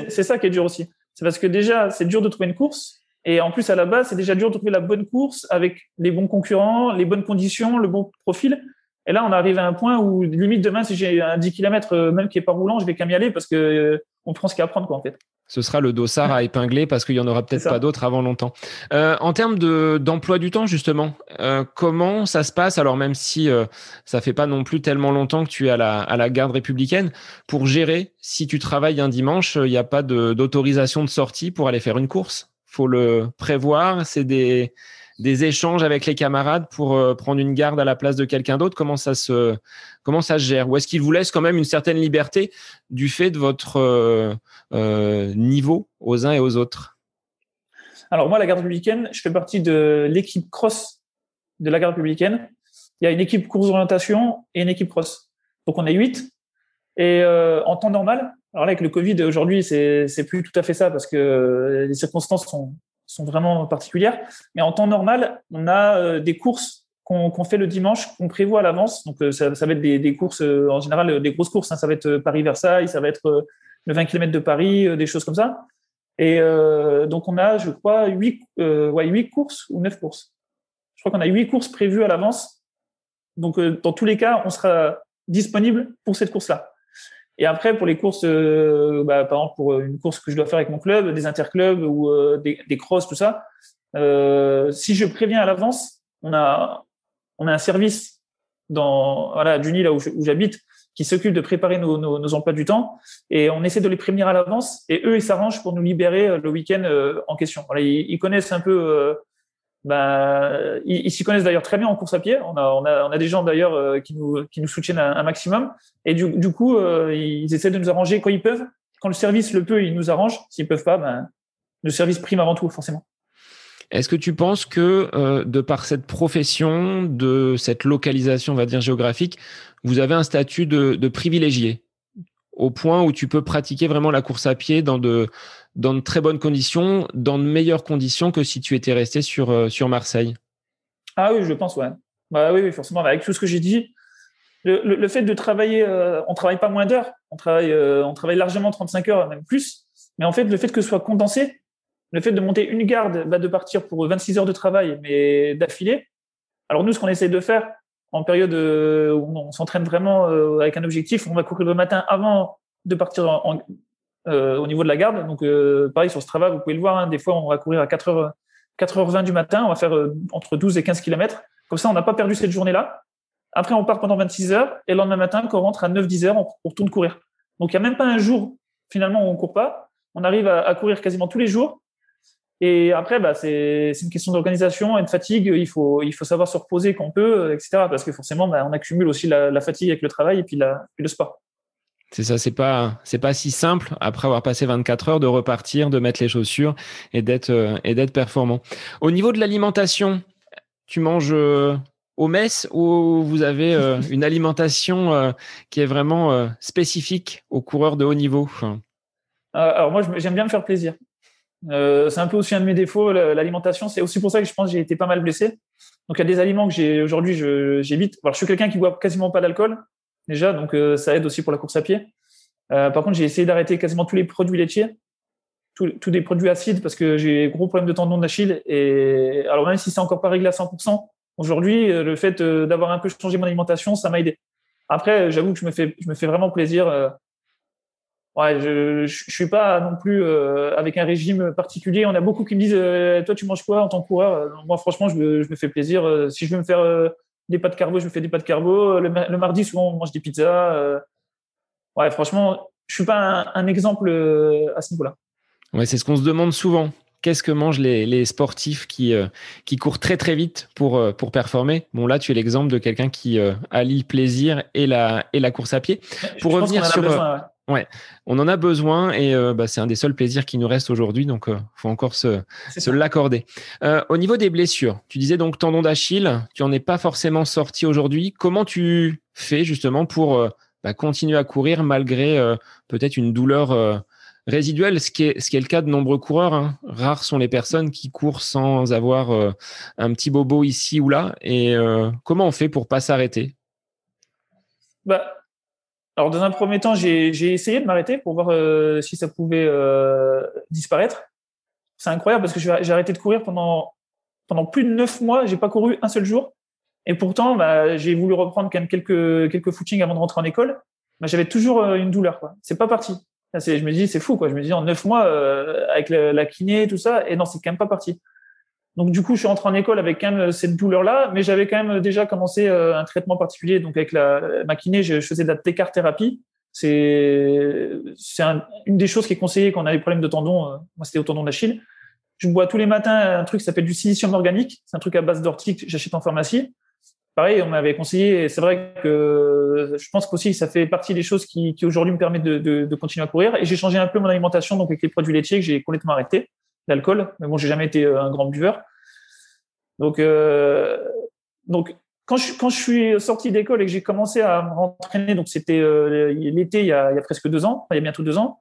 c'est ça qui est dur aussi. C'est parce que déjà c'est dur de trouver une course et en plus à la base c'est déjà dur de trouver la bonne course avec les bons concurrents les bonnes conditions le bon profil et là on arrive à un point où limite demain si j'ai un 10 km euh, même qui est pas roulant je vais quand même y aller parce que euh, on prend ce qu'il y a à prendre quoi en fait ce sera le dossard à épingler parce qu'il y en aura peut-être pas d'autres avant longtemps. Euh, en termes de d'emploi du temps justement, euh, comment ça se passe? Alors même si euh, ça fait pas non plus tellement longtemps que tu es à la à la garde républicaine, pour gérer si tu travailles un dimanche, il n'y a pas de d'autorisation de sortie pour aller faire une course? Faut le prévoir. C'est des échanges avec les camarades pour euh, prendre une garde à la place de quelqu'un d'autre. Comment ça se comment ça se gère? Ou est-ce qu'ils vous laissent quand même une certaine liberté du fait de votre euh, euh, niveau aux uns et aux autres? Alors moi la garde républicaine je fais partie de l'équipe cross de la garde républicaine il y a une équipe course d'orientation et une équipe cross donc on est huit et en temps normal alors là avec le covid aujourd'hui c'est plus tout à fait ça parce que euh, les circonstances sont vraiment particulières. Mais en temps normal on a euh, des courses qu'on fait le dimanche qu'on prévoit à l'avance. Donc euh, ça, va être des, courses en général des grosses courses hein, ça va être euh, Paris Versailles ça va être le 20 km de Paris des choses comme ça. Et donc on a je crois huit euh, ouais huit courses ou neuf courses. Je crois qu'on a huit courses prévues à l'avance. Donc dans tous les cas on sera disponible pour cette course là et après, pour les courses, euh, bah, par exemple, pour une course que je dois faire avec mon club, des interclubs ou euh, des, des crosses, tout ça, euh, si je préviens à l'avance, on a, on a un service dans voilà, là où j'habite, qui s'occupe de préparer nos, nos, emplois du temps. Et on essaie de les prévenir à l'avance. Et eux, ils s'arrangent pour nous libérer le week-end en question. Ils, connaissent un peu bah, ils, s'y connaissent d'ailleurs très bien en course à pied. On a, des gens d'ailleurs euh, qui, nous, soutiennent un, maximum. Et du, coup, euh, ils essaient de nous arranger quand ils peuvent. Quand le service le peut, ils nous arrangent. S'ils peuvent pas, ben, le service prime avant tout, forcément. Est-ce que tu penses que, euh, de par cette profession, de cette localisation, on va dire géographique, vous avez un statut de privilégié au point où tu peux pratiquer vraiment la course à pied dans de, dans de très bonnes conditions, dans de meilleures conditions que si tu étais resté sur, euh, sur Marseille Ah oui, je pense. Bah, oui, forcément, avec tout ce que j'ai dit, le, le, fait de travailler, euh, on travaille pas moins d'heures, on travaille, euh, on travaille largement 35 heures, même plus. Mais en fait, le fait que ce soit condensé, le fait de monter une garde, bah, de partir pour 26 heures de travail, mais d'affilée. Alors nous, ce qu'on essaie de faire en période où on s'entraîne vraiment avec un objectif, on va courir le matin avant de partir en, euh, au niveau de la garde. Donc, euh, pareil, sur ce travail, vous pouvez le voir, hein, des fois, on va courir à 4h, 4h20 du matin, on va faire euh, entre 12 et 15 km. Comme ça, on n'a pas perdu cette journée-là. Après, on part pendant 26 heures et le lendemain matin, quand on rentre à 9-10 heures, on, retourne courir. Donc, il n'y a même pas un jour, finalement, où on ne court pas. On arrive à, courir quasiment tous les jours. Et après, bah, c'est une question d'organisation et de fatigue. Il faut, il faut savoir se reposer quand on peut, etc. Parce que forcément, bah, on accumule aussi la, fatigue avec le travail et puis le sport. C'est ça, c'est pas c'est pas si simple après avoir passé 24 heures de repartir, de mettre les chaussures et d'être euh, et d'être performant. Au niveau de l'alimentation, tu manges euh, au mess ou vous avez euh, une alimentation qui est vraiment spécifique aux coureurs de haut niveau? Alors moi j'aime bien me faire plaisir. c'est un peu aussi un de mes défauts l'alimentation. C'est aussi pour ça que je pense que j'ai été pas mal blessé. Donc il y a des aliments que j'ai aujourd'hui j'évite. je suis quelqu'un qui boit quasiment pas d'alcool déjà, donc euh, ça aide aussi pour la course à pied. Euh, par contre, j'ai essayé d'arrêter quasiment tous les produits laitiers, tous des produits acides parce que j'ai gros problème de tendon d'Achille. Et alors même si c'est encore pas réglé à 100%, aujourd'hui, euh, le fait d'avoir un peu changé mon alimentation, ça m'a aidé. Après, j'avoue que je me fais, je me fais vraiment plaisir. Ouais, je, je, suis pas non plus avec un régime particulier. On a beaucoup qui me disent, toi, tu manges quoi en tant que coureur? Moi, franchement, je me, je me, fais plaisir. si je veux me faire des pâtes carbo, je me fais des pâtes carbo. Le, mardi, souvent, on mange des pizzas. Euh. Ouais, franchement, je suis pas un, exemple euh, à ce niveau-là. Ouais, c'est ce qu'on se demande souvent. Qu'est-ce que mangent les, sportifs qui, euh, qui courent très très vite pour, pour performer? Bon, là, tu es l'exemple de quelqu'un qui allie le plaisir et la, et la course à pied. Pour revenir sur. Ouais, on en a besoin et euh, bah, c'est un des seuls plaisirs qui nous reste aujourd'hui, donc il euh, faut encore se, se l'accorder. Euh, au niveau des blessures, tu disais donc tendon d'Achille, tu en es pas forcément sorti aujourd'hui. Comment tu fais justement pour bah, continuer à courir malgré peut-être une douleur résiduelle, ce qui, est, ce qui est le cas de nombreux coureurs. Hein. Rares sont les personnes qui courent sans avoir un petit bobo ici ou là. Et comment on fait pour pas s'arrêter? Bah, alors, dans un premier temps, j'ai essayé de m'arrêter pour voir euh, si ça pouvait euh, disparaître. C'est incroyable parce que j'ai arrêté de courir pendant pendant plus de neuf mois. J'ai pas couru un seul jour. Et pourtant, bah, j'ai voulu reprendre quand même quelques quelques footings avant de rentrer en école. Bah, j'avais toujours euh, une douleur. C'est pas parti. Je me dis, c'est fou. Quoi. Je me dis, en neuf mois, avec la, la kiné, tout ça, et non, c'est quand même pas parti. Donc du coup, je suis rentré en école avec quand même euh, cette douleur-là, mais j'avais quand même déjà commencé euh, un traitement particulier. Donc avec la, ma kiné, je faisais de la técar thérapie. C'est c'est une des choses qui est conseillée quand on a des problèmes de tendon. Euh, moi, c'était au tendon d'Achille. Je bois tous les matins un truc qui s'appelle du silicium organique. C'est un truc à base d'ortie que j'achète en pharmacie. Pareil, on m'avait conseillé. Et c'est vrai que je pense qu'aussi ça fait partie des choses qui, aujourd'hui me permettent de, continuer à courir. Et j'ai changé un peu mon alimentation, donc avec les produits laitiers que j'ai complètement arrêté l'alcool, mais bon, j'ai jamais été euh, un grand buveur. Donc, euh, donc quand je, quand je suis sorti d'école et que j'ai commencé à m'entraîner, donc c'était euh, l'été il, y a, il y a presque deux ans, il y a bientôt deux ans,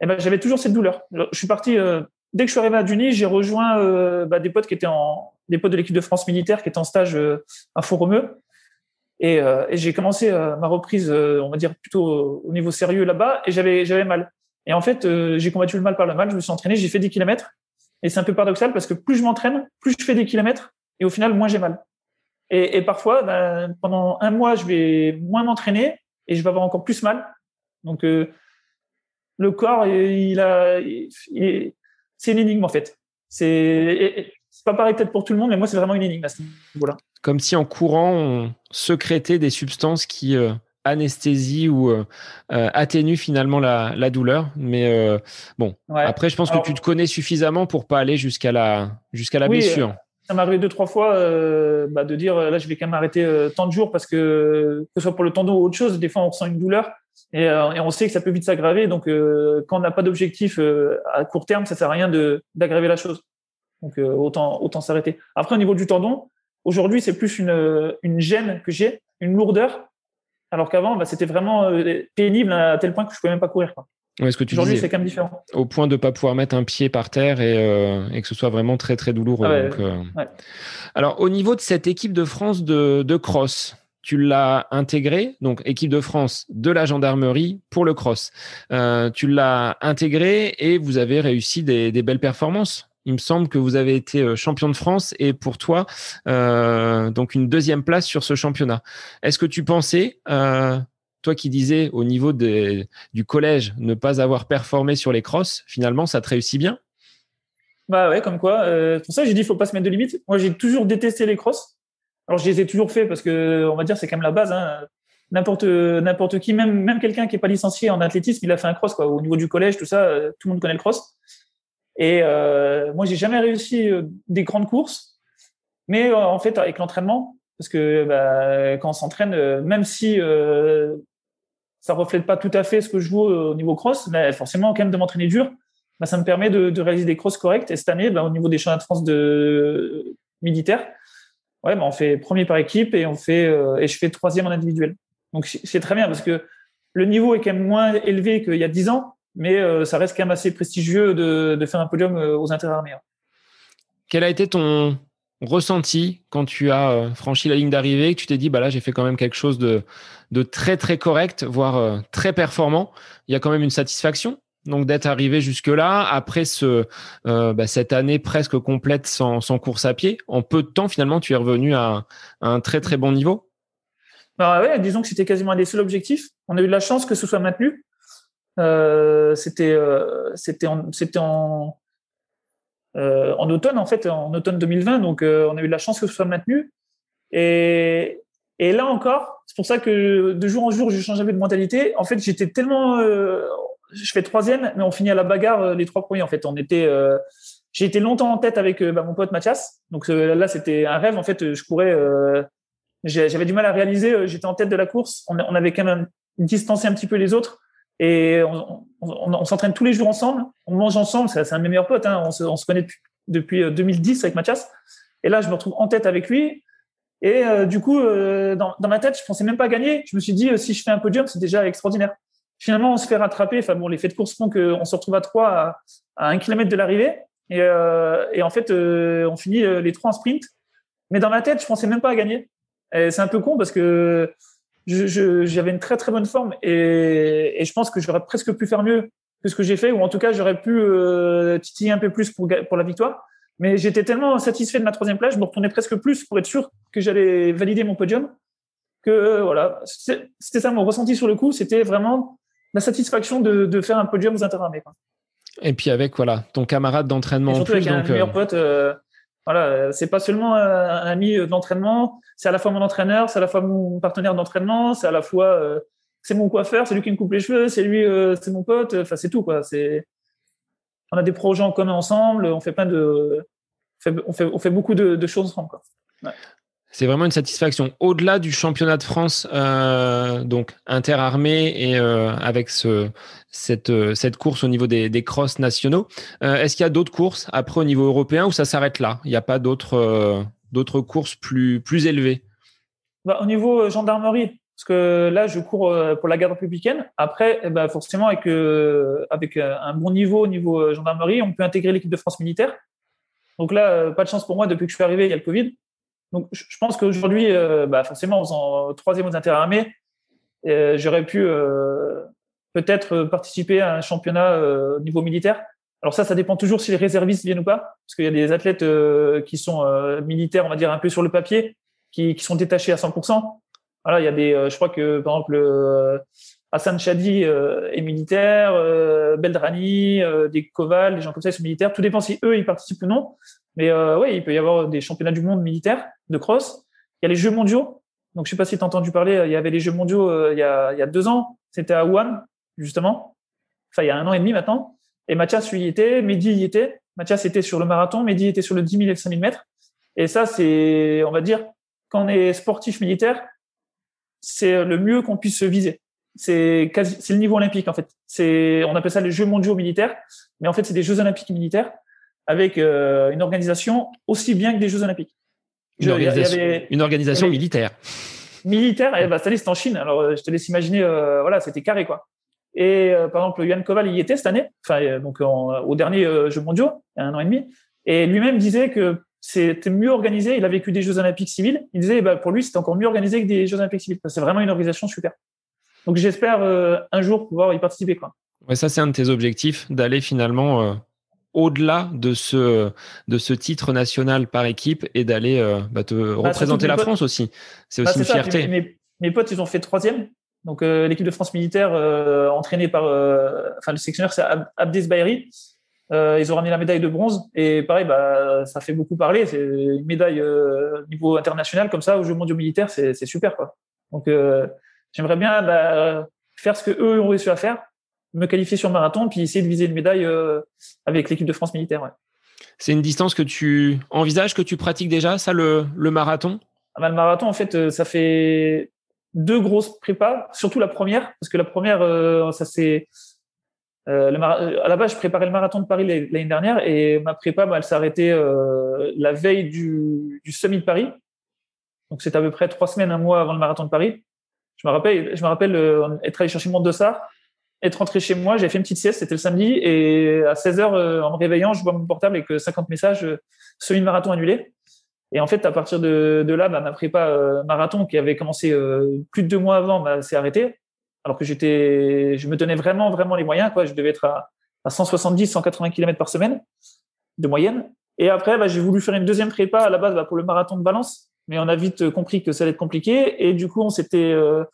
eh ben j'avais toujours cette douleur. Je suis parti dès que je suis arrivé à Duny, j'ai rejoint bah, des potes qui étaient en des potes de l'équipe de France militaire qui étaient en stage à Font-Romeu. Et, j'ai commencé ma reprise, on va dire plutôt au niveau sérieux là-bas, et j'avais mal. Et en fait, j'ai combattu le mal par le mal. Je me suis entraîné, j'ai fait des kilomètres. Et c'est un peu paradoxal parce que plus je m'entraîne, plus je fais des kilomètres et au final, moins j'ai mal. Et, parfois, ben, pendant un mois, je vais moins m'entraîner et je vais avoir encore plus mal. Donc, euh, le corps, il a, c'est une énigme en fait. C'est, pas pareil peut-être pour tout le monde, mais moi, c'est vraiment une énigme à ce niveau-là. Comme si en courant, on sécrétait des substances qui euh, anesthésie ou euh, euh, atténue finalement la, douleur. Mais euh, bon, après, je pense que tu te connais suffisamment pour pas aller jusqu'à la, jusqu'à la blessure. ça m'est arrivé deux, trois fois bah, de dire là, je vais quand même arrêter tant de jours parce que, que ce soit pour le tendon ou autre chose, des fois, on ressent une douleur et, et on sait que ça peut vite s'aggraver. Donc, quand on n'a pas d'objectif à court terme, ça sert à rien d'aggraver la chose. Donc, autant, autant s'arrêter. Après, au niveau du tendon, aujourd'hui, c'est plus une, une gêne que j'ai, une lourdeur alors qu'avant, bah, c'était vraiment euh, pénible à tel point que je pouvais même pas courir. ce que tu Aujourd'hui, c'est quand même différent. Au point de ne pas pouvoir mettre un pied par terre et, euh, et, que ce soit vraiment très très douloureux. Ah euh, Alors, au niveau de cette équipe de France de, de cross, tu l'as intégré, donc équipe de France de la gendarmerie pour le cross. tu l'as intégré et vous avez réussi des, des belles performances il me semble que vous avez été euh, champion de France et pour toi, euh, donc une deuxième place sur ce championnat. Est-ce que tu pensais, euh, toi qui disais au niveau du collège ne pas avoir performé sur les crosses, finalement, ça te réussit bien? Bah ouais, comme quoi. pour ça, j'ai dit, faut pas se mettre de limites. Moi, j'ai toujours détesté les crosses. Alors, je les ai toujours fait parce que, on va dire, c'est quand même la base. Hein. N'importe n'importe qui, même même quelqu'un qui est pas licencié en athlétisme, il a fait un cross quoi. Au niveau du collège, tout ça, tout le monde connaît le cross. Et euh, moi, j'ai jamais réussi euh, des grandes courses, mais euh, en fait, avec l'entraînement, parce que bah, quand on s'entraîne, euh, même si euh, ça reflète pas tout à fait ce que je vois au niveau cross, bah, forcément, quand même de m'entraîner dur, bah, ça me permet de, réaliser des crosses correctes. Et cette année, bah, au niveau des championnats de France de militaire, ouais, bah, on fait premier par équipe et on fait et je fais troisième en individuel. Donc c'est très bien parce que le niveau est quand même moins élevé qu'il y a dix ans, mais euh, ça reste quand même assez prestigieux de, faire un podium euh, aux interarmées. Hein. Quel a été ton ressenti quand tu as euh, franchi la ligne d'arrivée, que tu t'es dit, bah là, j'ai fait quand même quelque chose de, très, très correct, voire très performant? Il y a quand même une satisfaction donc d'être arrivé jusque-là, après ce, bah, cette année presque complète sans, course à pied, en peu de temps, finalement, tu es revenu à, un très, très bon niveau? Bah ouais, disons que c'était quasiment un des seuls objectifs. On a eu de la chance que ce soit maintenu. Euh, c'était euh, c'était en, en, euh, en automne en fait, en automne 2020. Donc on a eu de la chance que ce soit maintenu. Et, et là encore, c'est pour ça que de jour en jour, je changeais de mentalité. En fait, j'étais tellement, je fais troisième, mais on finit à la bagarre les trois premiers. En fait, on était, j'ai été longtemps en tête avec bah, mon pote Mathias. Donc là, c'était un rêve. En fait, je courais, j'avais du mal à réaliser. J'étais en tête de la course. On, on avait quand même distancé un petit peu les autres. Et on, s'entraîne tous les jours ensemble, on mange ensemble, c'est un de mes meilleurs potes, hein, on, se, on, se, connaît depuis, depuis, 2010 euh, avec Mathias. Et là, je me retrouve en tête avec lui. Et euh, du coup, euh, dans, ma tête, je pensais même pas gagner. Je me suis dit, si je fais un podium, c'est déjà extraordinaire. Finalement, on se fait rattraper. Enfin bon, les faits de course font qu'on se retrouve à trois à, à un kilomètre de l'arrivée. Et, en fait, on finit les trois en sprint. Mais dans ma tête, je pensais même pas gagner. Et c'est un peu con parce que j'avais une très très bonne forme et, et je pense que j'aurais presque pu faire mieux que ce que j'ai fait, ou en tout cas j'aurais pu euh, titiller un peu plus pour, pour la victoire. Mais j'étais tellement satisfait de ma troisième place, je me retournais presque plus pour être sûr que j'allais valider mon podium. Que euh, voilà, c'était ça mon ressenti sur le coup, c'était vraiment la satisfaction de, de faire un podium aux interarmées. Et puis avec voilà ton camarade d'entraînement en plus, avec un meilleur euh, pote. Euh, voilà, c'est pas seulement un, ami d'entraînement, c'est à la fois mon entraîneur, c'est à la fois mon partenaire d'entraînement, c'est à la fois euh, c'est mon coiffeur, c'est lui qui me coupe les cheveux, c'est lui, euh, c'est mon pote, enfin c'est tout quoi. C'est on a des projets en commun ensemble, on fait plein de, on fait, on fait, beaucoup de, choses ensemble. C'est vraiment une satisfaction. Au-delà du championnat de France, euh, donc interarmé et euh, avec ce, cette, euh, cette course au niveau des, des crosses nationaux, euh, est-ce qu'il y a d'autres courses après au niveau européen ou ça s'arrête là? Il n'y a pas d'autres euh, courses plus, élevées? Bah, Au niveau gendarmerie, parce que là, je cours pour la garde républicaine. Après, eh ben, forcément, avec, un bon niveau au niveau gendarmerie, on peut intégrer l'équipe de France militaire. Donc là, pas de chance pour moi, depuis que je suis arrivé, il y a le Covid. Donc, je pense qu'aujourd'hui, bah, forcément, en faisant troisième aux interarmées, euh, j'aurais pu peut-être participer à un championnat au niveau militaire. Alors ça, ça dépend toujours si les réservistes viennent ou pas, parce qu'il y a des athlètes qui sont militaires, on va dire un peu sur le papier, qui, qui sont détachés à 100%. Voilà, il y a des, je crois que par exemple Hassan Chadi est militaire, Beldrani, des Koval, des gens comme ça ils sont militaires. Tout dépend si eux ils participent ou non. Mais euh, oui, il peut y avoir des championnats du monde militaire de cross. Il y a les Jeux mondiaux. Donc, je sais pas si tu as entendu parler, il y avait les Jeux mondiaux euh, il, y a, il y a deux ans. C'était à Wuhan, justement. Enfin, il y a un an et demi maintenant. Et Mathias, lui, y était. Mehdi y était. Mathias était sur le marathon. Mehdi était sur le 10 000 et le 5 000 mètres. Et ça, c'est, on va dire, quand on est sportif militaire, c'est le mieux qu'on puisse se viser. C'est quasi, c'est le niveau olympique en fait. C'est, on appelle ça les Jeux mondiaux militaires, mais en fait c'est des Jeux olympiques militaires avec euh, une organisation aussi bien que des Jeux olympiques. Une, organisation, une organisation militaire. Militaire, et bah, ça c'était en Chine. Alors je te laisse imaginer, euh, voilà, c'était carré quoi. Et euh, par exemple, Yann Koval y était cette année, enfin donc au dernier Jeux mondiaux, il y a un an et demi, et lui-même disait que c'était mieux organisé. Il a vécu des Jeux Olympiques civils. Il disait, bah, pour lui, c'était encore mieux organisé que des Jeux Olympiques civils. C'est vraiment une organisation super. Donc, j'espère euh, un jour pouvoir y participer. Quoi. Ouais, ça, c'est un de tes objectifs, d'aller finalement euh, au-delà de ce, de ce titre national par équipe et d'aller euh, bah, te bah, représenter la France aussi. C'est aussi une fierté. Mes, potes, ils ont fait troisième. Donc, l'équipe de France militaire, entraînée par, enfin, le sectionneur, c'est Abdes Bayri. Euh, ils ont ramené la médaille de bronze et pareil, bah, ça fait beaucoup parler. C'est une médaille euh, niveau international comme ça aux Jeux mondiaux militaires, c'est super quoi. Donc euh, j'aimerais bien bah, faire ce que eux ont réussi à faire, me qualifier sur marathon puis essayer de viser une médaille euh, avec l'équipe de France militaire. Ouais. C'est une distance que tu envisages, que tu pratiques déjà, ça le, le marathon? Ah bah, Le marathon, en fait, ça fait deux grosses prépas, surtout la première, parce que la première, ça c'est euh, euh, à la base, je préparais le marathon de Paris l'année dernière et ma prépa, bah, elle s'est arrêtée euh, la veille du, du Summit de Paris. Donc, c'est à peu près trois semaines, un mois avant le marathon de Paris. Je me rappelle, je me rappelle être allé chercher mon dossard, être rentré chez moi, j'ai fait une petite sieste, c'était le samedi, et à 16 heures, en me réveillant, je vois mon portable avec 50 messages, semi marathon annulé. Et en fait, à partir de, là, bah, ma prépa marathon qui avait commencé plus de deux mois avant, bah, s'est arrêtée alors que j'étais, je me donnais vraiment, vraiment les moyens. Quoi. Je devais être à, 170, 180 km par semaine de moyenne. Et après, bah, j'ai voulu faire une deuxième prépa à la base pour le marathon de Valence, mais on a vite compris que ça allait être compliqué. Et du coup, on s'était, euh,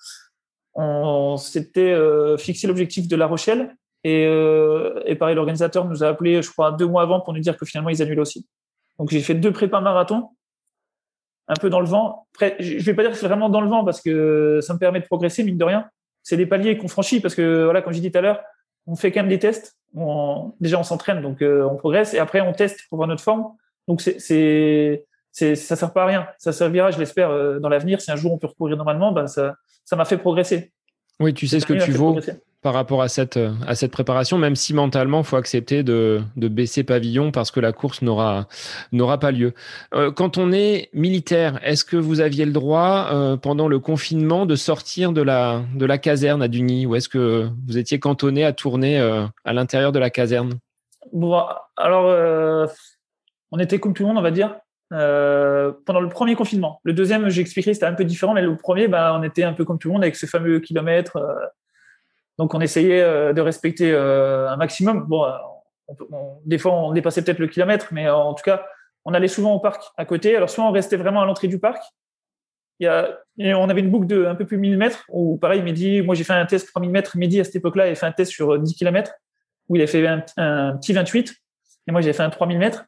on s'était euh, fixé l'objectif de La Rochelle. Et, euh, et pareil, l'organisateur nous a appelé, je crois, deux mois avant pour nous dire que finalement, ils annulaient aussi. Donc, j'ai fait deux prépas marathon, un peu dans le vent. Après, je vais pas dire que c'est vraiment dans le vent parce que ça me permet de progresser, mine de rien c'est des paliers qu'on franchit parce que voilà, comme j'ai dit tout à l'heure, on fait quand même des tests. On, déjà, on s'entraîne, donc euh, on progresse, et après on teste pour voir notre forme. Donc c'est, c'est, ça sert pas à rien. Ça servira, je l'espère, euh, dans l'avenir. Si un jour on peut recourir normalement, ben ça, ça m'a fait progresser. Oui, tu sais ce que tu vaux par rapport à cette, euh, à cette préparation, même si mentalement, il faut accepter de, de, baisser pavillon parce que la course n'aura, pas lieu. Euh, quand on est militaire, est-ce que vous aviez le droit, euh, pendant le confinement, de sortir de la, de la caserne à Dugny? Ou est-ce que vous étiez cantonné à tourner à l'intérieur de la caserne? Bon, Alors, on était comme tout le monde, on va dire. pendant le premier confinement. Le deuxième, j'ai expliqué, c'était un peu différent, mais le premier, bah, on était un peu comme tout le monde avec ce fameux kilomètre. Donc on essayait euh, de respecter euh, un maximum. Bon, euh, des fois on dépassait peut-être le kilomètre, mais en tout cas on allait souvent au parc à côté. Alors soit on restait vraiment à l'entrée du parc. Il y a, on avait une boucle de un peu plus de 1000 mètres où pareil Mehdi, moi j'ai fait un test 3000 mètres. Mehdi à cette époque-là il fait un test sur 10 km où il a fait un, petit 28 et moi j'ai fait un 3000 mètres.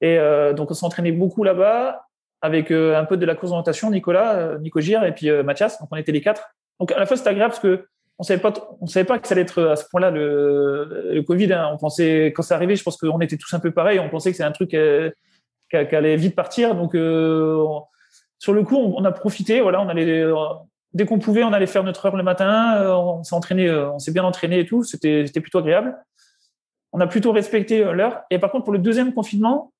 Et donc on s'entraînait beaucoup là-bas avec un peu de la course d'orientation, Nicolas, Nico Gir et puis Mathias. Donc on était les quatre. Donc à la fois c'était agréable parce que on savait pas, on savait pas que ça allait être à ce point-là le, le Covid. Hein. On pensait quand c'est arrivé, je pense qu'on était tous un peu pareil. On pensait que c'est un truc euh, qui, allait vite partir. Donc euh, sur le coup, on, a profité. Voilà, on allait dès qu'on pouvait, on allait faire notre heure le matin. Euh, on s'est entraîné, on s'est bien entraîné et tout. C'était c'était plutôt agréable. On a plutôt respecté l'heure. Et par contre, pour le deuxième confinement,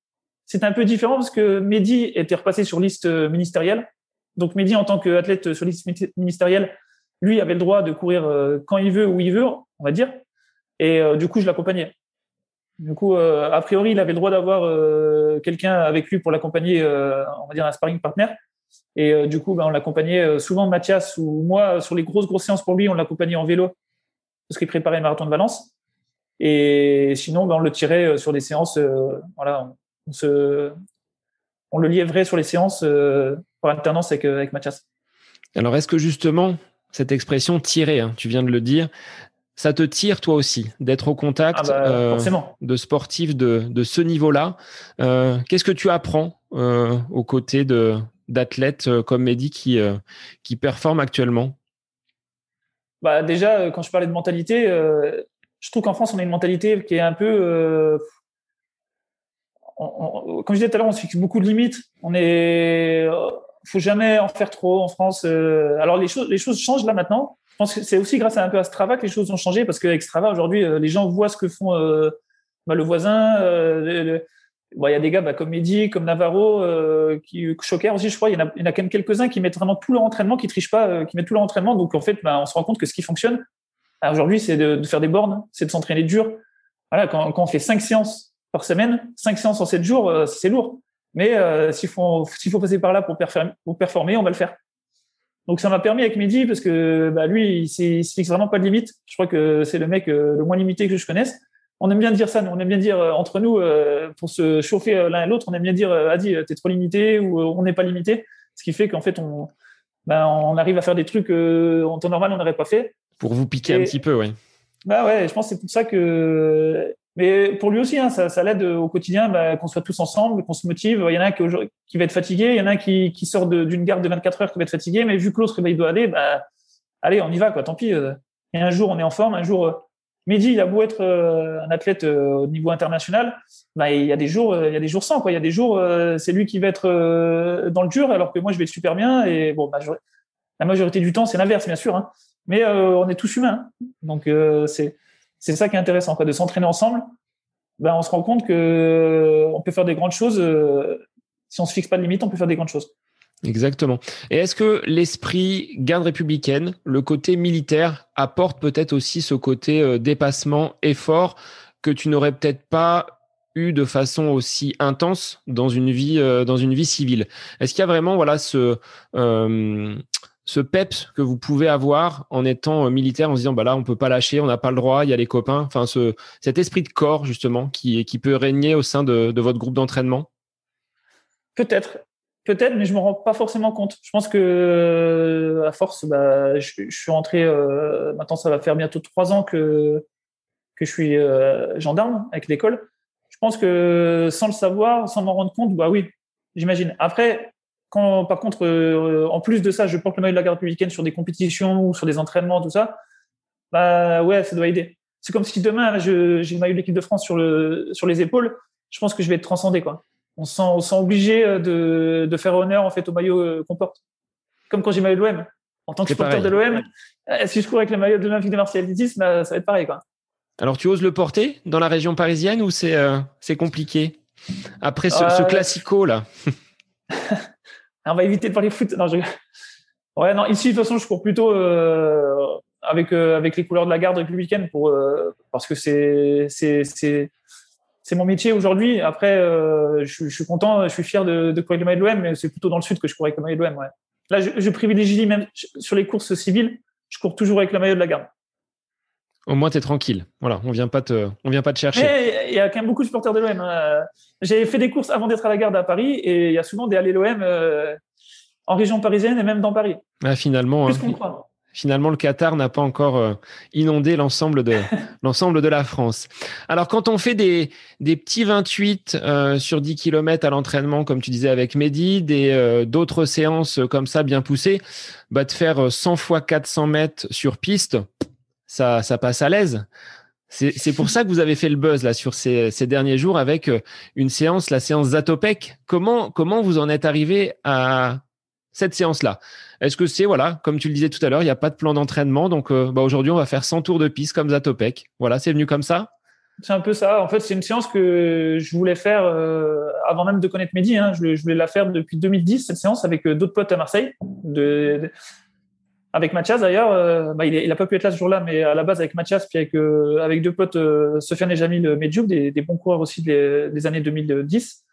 c'est un peu différent parce que Mehdi était repassé sur liste ministérielle. Donc Mehdi, en tant qu'athlète sur liste ministérielle, lui avait le droit de courir euh, quand il veut, où il veut, on va dire. Et euh, du coup, je l'accompagnais. Du coup, euh, a priori, il avait le droit d'avoir quelqu'un avec lui pour l'accompagner, on va dire un sparring partner. Et du coup, ben, on l'accompagnait souvent Mathias ou moi sur les grosses grosses séances pour lui, on l'accompagnait en vélo parce qu'il préparait le marathon de Valence. Et sinon, ben, on le tirait sur des séances. on, le liévrait sur les séances par alternance avec Mathias. Alors, est-ce que justement, cette expression tirer, hein, tu viens de le dire, ça te tire toi aussi d'être au contact ah bah, euh, de sportifs de, ce niveau-là. Euh, qu'est-ce que tu apprends euh, aux côtés d'athlètes comme Mehdi qui qui performent actuellement? Bah déjà, quand je parlais de mentalité, je trouve qu'en France on a une mentalité qui est un peu comme je disais tout à l'heure, on se fixe beaucoup de limites. On est, faut jamais en faire trop en France. alors les choses, les choses changent là maintenant. Je pense que c'est aussi grâce à un peu à Strava que les choses ont changé parce qu'avec Strava aujourd'hui, les gens voient ce que font bah, le voisin. Il y a des gars bah, comme Mehdi, comme Navarro, euh, qui choquèrent aussi, je crois. Il y en a, quand même quelques-uns qui mettent vraiment tout leur entraînement, qui trichent pas, euh, qui mettent tout leur entraînement. Donc en fait, bah, on se rend compte que ce qui fonctionne aujourd'hui, c'est de, faire des bornes, c'est de s'entraîner dur. Quand, quand, on fait cinq séances par semaine, cinq séances en sept jours, euh, c'est lourd. Mais euh, s'il faut, s'il faut passer par là pour, performer, pour performer, on va le faire. Donc ça m'a permis avec Mehdi parce que bah, lui, il, il se fixe vraiment pas de limite. Je crois que c'est le mec le moins limité que je connaisse on aime bien dire ça, nous. on aime bien dire euh, entre nous, euh, pour se chauffer euh, l'un et l'autre, on aime bien dire Adi, t'es trop limité ou on n'est pas limité, ce qui fait qu'en fait on, on arrive à faire des trucs en temps normal on n'aurait pas fait. Pour vous piquer un petit peu, oui. Bah ouais, je pense que c'est pour ça que. Mais pour lui aussi, hein, ça, l'aide au quotidien bah, qu'on soit tous ensemble, qu'on se motive. Il y en a un qui, va être fatigué, il y en a un qui, sort d'une garde de 24 heures qui va être fatigué, mais vu que l'autre il doit aller, bah, allez, on y va, quoi. Tant pis. Et un jour on est en forme, un jour Mehdi, il a beau être euh, un athlète euh, au niveau international, bah, il y a des jours, euh, il y a des jours sans quoi. Il y a des jours, c'est lui qui va être dans le dur, alors que moi je vais être super bien. Et la majorité du temps, c'est l'inverse, bien sûr. Hein. Mais on est tous humains, hein. donc c'est c'est ça qui est intéressant, quoi, de s'entraîner ensemble. Ben, on se rend compte que on peut faire des grandes choses. si on se fixe pas de limite, on peut faire des grandes choses. Exactement. Et est-ce que l'esprit garde républicaine, le côté militaire, apporte peut-être aussi ce côté euh, dépassement, effort que tu n'aurais peut-être pas eu de façon aussi intense dans une vie, euh, civile? Est-ce qu'il y a vraiment voilà ce euh, ce peps que vous pouvez avoir en étant militaire, en se disant bah là on peut pas lâcher, on n'a pas le droit, il y a les copains, enfin ce cet esprit de corps justement qui qui peut régner au sein de, de votre groupe d'entraînement Peut-être. Peut-être, mais je me rends pas forcément compte. Je pense que à force, bah, je, suis rentré. Euh, maintenant, ça va faire bientôt trois ans que que je suis euh, gendarme avec l'école. Je pense que sans le savoir, sans m'en rendre compte, bah oui, j'imagine. Après, quand par contre, euh, en plus de ça, je porte le maillot de la garde républicaine sur des compétitions ou sur des entraînements, tout ça, bah ouais, ça doit aider. C'est comme si demain, j'ai le maillot de l'équipe de France sur le sur les épaules. Je pense que je vais être transcendé, quoi on se sent, sent obligé euh, de, de, faire honneur en fait au maillot euh, qu'on porte. Comme quand j'ai maillot de l'OM. En tant que supporter de l'OM, si je cours avec le maillot de l'Olympique de Marseille bah, ça va être pareil. Quoi. Alors, tu oses le porter dans la région parisienne ou c'est c'est compliqué? Après ce, ce classico là On va éviter de parler foot. Non, je... Ouais, non, ici, de toute façon, je cours plutôt avec, avec les couleurs de la garde républicaine pour, parce que c'est c'est mon métier aujourd'hui. Après, euh, je, suis content, je suis fier de, de courir le maillot de l'OM, mais c'est plutôt dans le sud que je cours avec le maillot de l'OM. Ouais. Là, je, privilégie même sur les courses civiles, je cours toujours avec le maillot de la garde. Au moins, tu es tranquille. Voilà, on vient pas te, on vient pas te chercher. Il y a quand même beaucoup de supporters de l'OM. Hein. J'ai fait des courses avant d'être à la garde à Paris et il y a souvent des allées l'OM euh, en région parisienne et même dans Paris. Ah, finalement, Plus hein. qu'on croit? finalement, le Qatar n'a pas encore euh, inondé l'ensemble de, l'ensemble de la France. Alors, quand on fait des, des petits 28 euh, sur 10 km à l'entraînement, comme tu disais avec Mehdi, des, euh, d'autres séances comme ça bien poussées, bah, de faire 100 fois 400 mètres sur piste, ça, passe à l'aise. C'est, pour ça que vous avez fait le buzz là sur ces, derniers jours avec une séance, la séance Zatopek. Comment, vous en êtes arrivé à cette séance-là? Est-ce que c'est, voilà, comme tu le disais tout à l'heure, il n'y a pas de plan d'entraînement, donc euh, bah, aujourd'hui, on va faire 100 tours de piste comme Zatopek. Voilà, c'est venu comme ça? C'est un peu ça. En fait, c'est une séance que je voulais faire euh, avant même de connaître Mehdi. Hein. Je, voulais la faire depuis 2010, cette séance, avec euh, d'autres potes à Marseille. Avec Mathias d'ailleurs, bah, il n'a pas pu être là ce jour-là, mais à la base avec Mathias, puis avec, avec deux potes, Sofiane et Jamil Medjoub, des, bons coureurs aussi des, années 2010.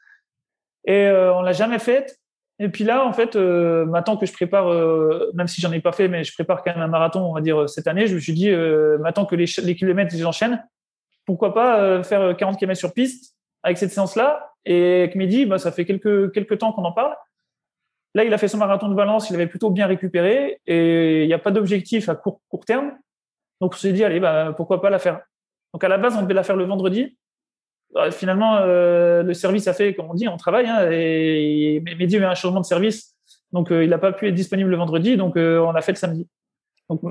Et on l'a jamais faite. Et puis là, en fait, euh, maintenant que je prépare, euh, même si j'en ai pas fait, mais je prépare quand même un marathon, on va dire euh, cette année, je me suis dit, euh, maintenant que les, les kilomètres ils enchaînent, pourquoi pas euh, faire 40 km sur piste avec cette séance-là Et avec Mehdi, bah, ça fait quelques quelques temps qu'on en parle. Là, il a fait son marathon de Valence, il avait plutôt bien récupéré et il n'y a pas d'objectif à court terme. Donc on s'est dit, allez, bah, pourquoi pas la faire. Donc à la base, on devait la faire le vendredi. Bah, finalement, euh, le service a fait, comme on dit, on travaille. Hein, et Mehdi a un changement de service, donc euh, il n'a pas pu être disponible le vendredi, donc euh, on a fait le samedi. Donc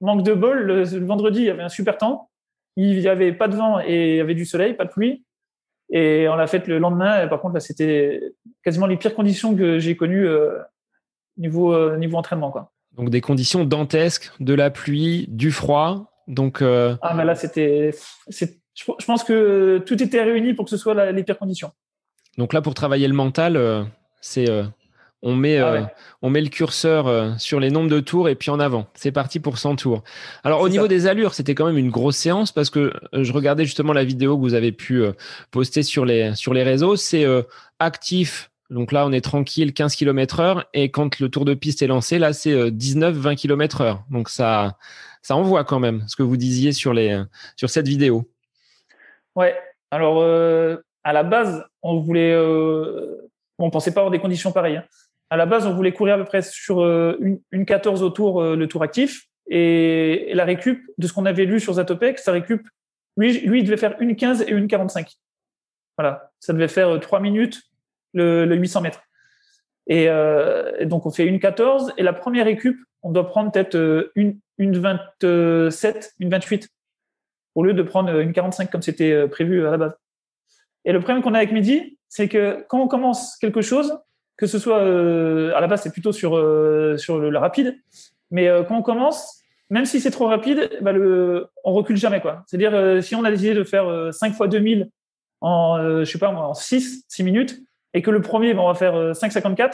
manque de bol, le, vendredi il y avait un super temps, il n'y avait pas de vent et il y avait du soleil, pas de pluie. Et on l'a fait le lendemain. Et par contre, là, c'était quasiment les pires conditions que j'ai connues niveau, niveau entraînement. Quoi. Donc des conditions dantesques, de la pluie, du froid. Donc, Ah, mais là, c'était. Je pense que tout était réuni pour que ce soit les pires conditions. Donc là, pour travailler le mental, c'est on met, ah euh, on met le curseur euh, sur les nombres de tours et puis en avant. C'est parti pour 100 tours. Alors au niveau des allures, c'était quand même une grosse séance parce que euh, je regardais justement la vidéo que vous avez pu poster sur les, sur les réseaux. C'est actif. Donc là, on est tranquille, 15 km heure. Et quand le tour de piste est lancé, là, c'est 19, 20 km heure. Donc ça, ça envoie quand même ce que vous disiez sur, les, sur cette vidéo. Ouais. Alors, à la base, on voulait, on pensait pas avoir des conditions pareilles. Hein à la base, on voulait courir à peu près sur euh, une, 14 au tour, euh, le tour actif. Et, la récup, de ce qu'on avait lu sur Zatopek, sa récup, lui, lui, il devait faire une 15 et une 45. Voilà, ça devait faire 3 euh, minutes le, 800 mètres. Et, donc, on fait une 14. Et la première récup, on doit prendre peut-être une, une 27, une 28, au lieu de prendre une 45 comme c'était prévu à la base. Et le problème qu'on a avec Midi, c'est que quand on commence quelque chose, que ce soit euh, à la base c'est plutôt sur euh, sur le, rapide, mais euh, quand on commence, même si c'est trop rapide, bah le, on recule jamais quoi. C'est-à-dire si on a décidé de faire 5 fois 2000 en je sais pas en 6 6 minutes et que le premier bah, on va faire 5,54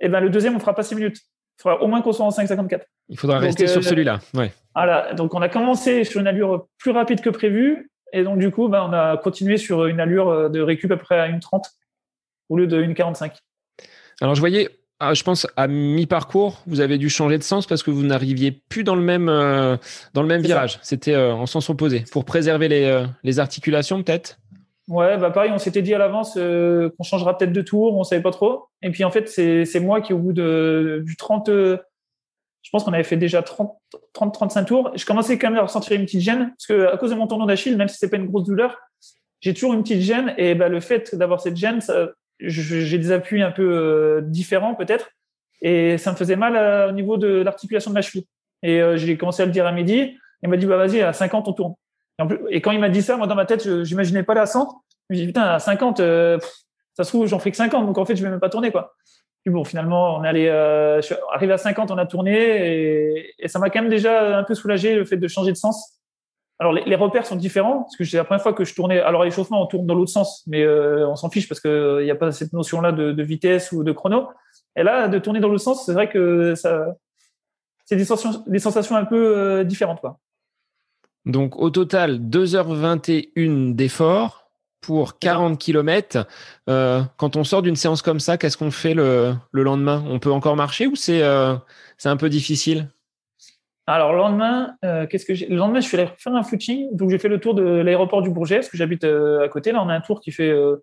et ben le deuxième on fera pas 6 minutes. Il faudra au moins qu'on soit en 5,54. Il faudra rester sur celui-là. Ouais. Voilà, donc on a commencé sur une allure plus rapide que prévu et donc du coup bah, on a continué sur une allure de récup à peu près à 1,30 au lieu de 1,45. Alors, je voyais, ah, je pense, à mi-parcours, vous avez dû changer de sens parce que vous n'arriviez plus dans le même, euh, dans le même virage. C'était euh, en sens opposé. Pour préserver les, euh, les articulations, peut-être? Ouais, bah pareil, on s'était dit à l'avance qu'on changera peut-être de tour, on savait pas trop. Et puis en fait, c'est moi qui, au bout de, du 30, je pense qu'on avait fait déjà 30-35 tours, je commençais quand même à ressentir une petite gêne, parce que à cause de mon tendon d'Achille, même si c'est pas une grosse douleur, j'ai toujours une petite gêne. Et bah, le fait d'avoir cette gêne, ça, j'ai des appuis un peu euh, différents peut-être, et ça me faisait mal euh, au niveau de l'articulation de ma cheville. Et euh, j'ai commencé à le dire à midi. Il m'a dit bah vas-y à 50 on tourne. Et, quand il m'a dit ça, moi dans ma tête, je j'imaginais pas la 100. Je me dis putain à 50, ça se trouve j'en fais que 50, donc en fait je vais même pas tourner quoi. Puis bon finalement on est allé, arrivé à 50, on a tourné et, et ça m'a quand même déjà un peu soulagé le fait de changer de sens alors les, repères sont différents parce que c'est la première fois que je tournais. Alors l'échauffement on tourne dans l'autre sens, mais euh, on s'en fiche parce que il n'y a pas cette notion-là de, vitesse ou de chrono. Et là, de tourner dans l'autre sens, c'est vrai que ça, c'est des sensations, des sensations un peu euh, différentes, quoi. Donc au total, 2h21 d'effort pour 40 km. Euh, quand on sort d'une séance comme ça, qu'est-ce qu'on fait le, le, lendemain? On peut encore marcher ou c'est c'est un peu difficile? Alors, le lendemain, euh, qu'est-ce que Le lendemain, je suis allé faire un footing. Donc, j'ai fait le tour de l'aéroport du Bourget, parce que j'habite euh, à côté. Là, on a un tour qui fait, euh,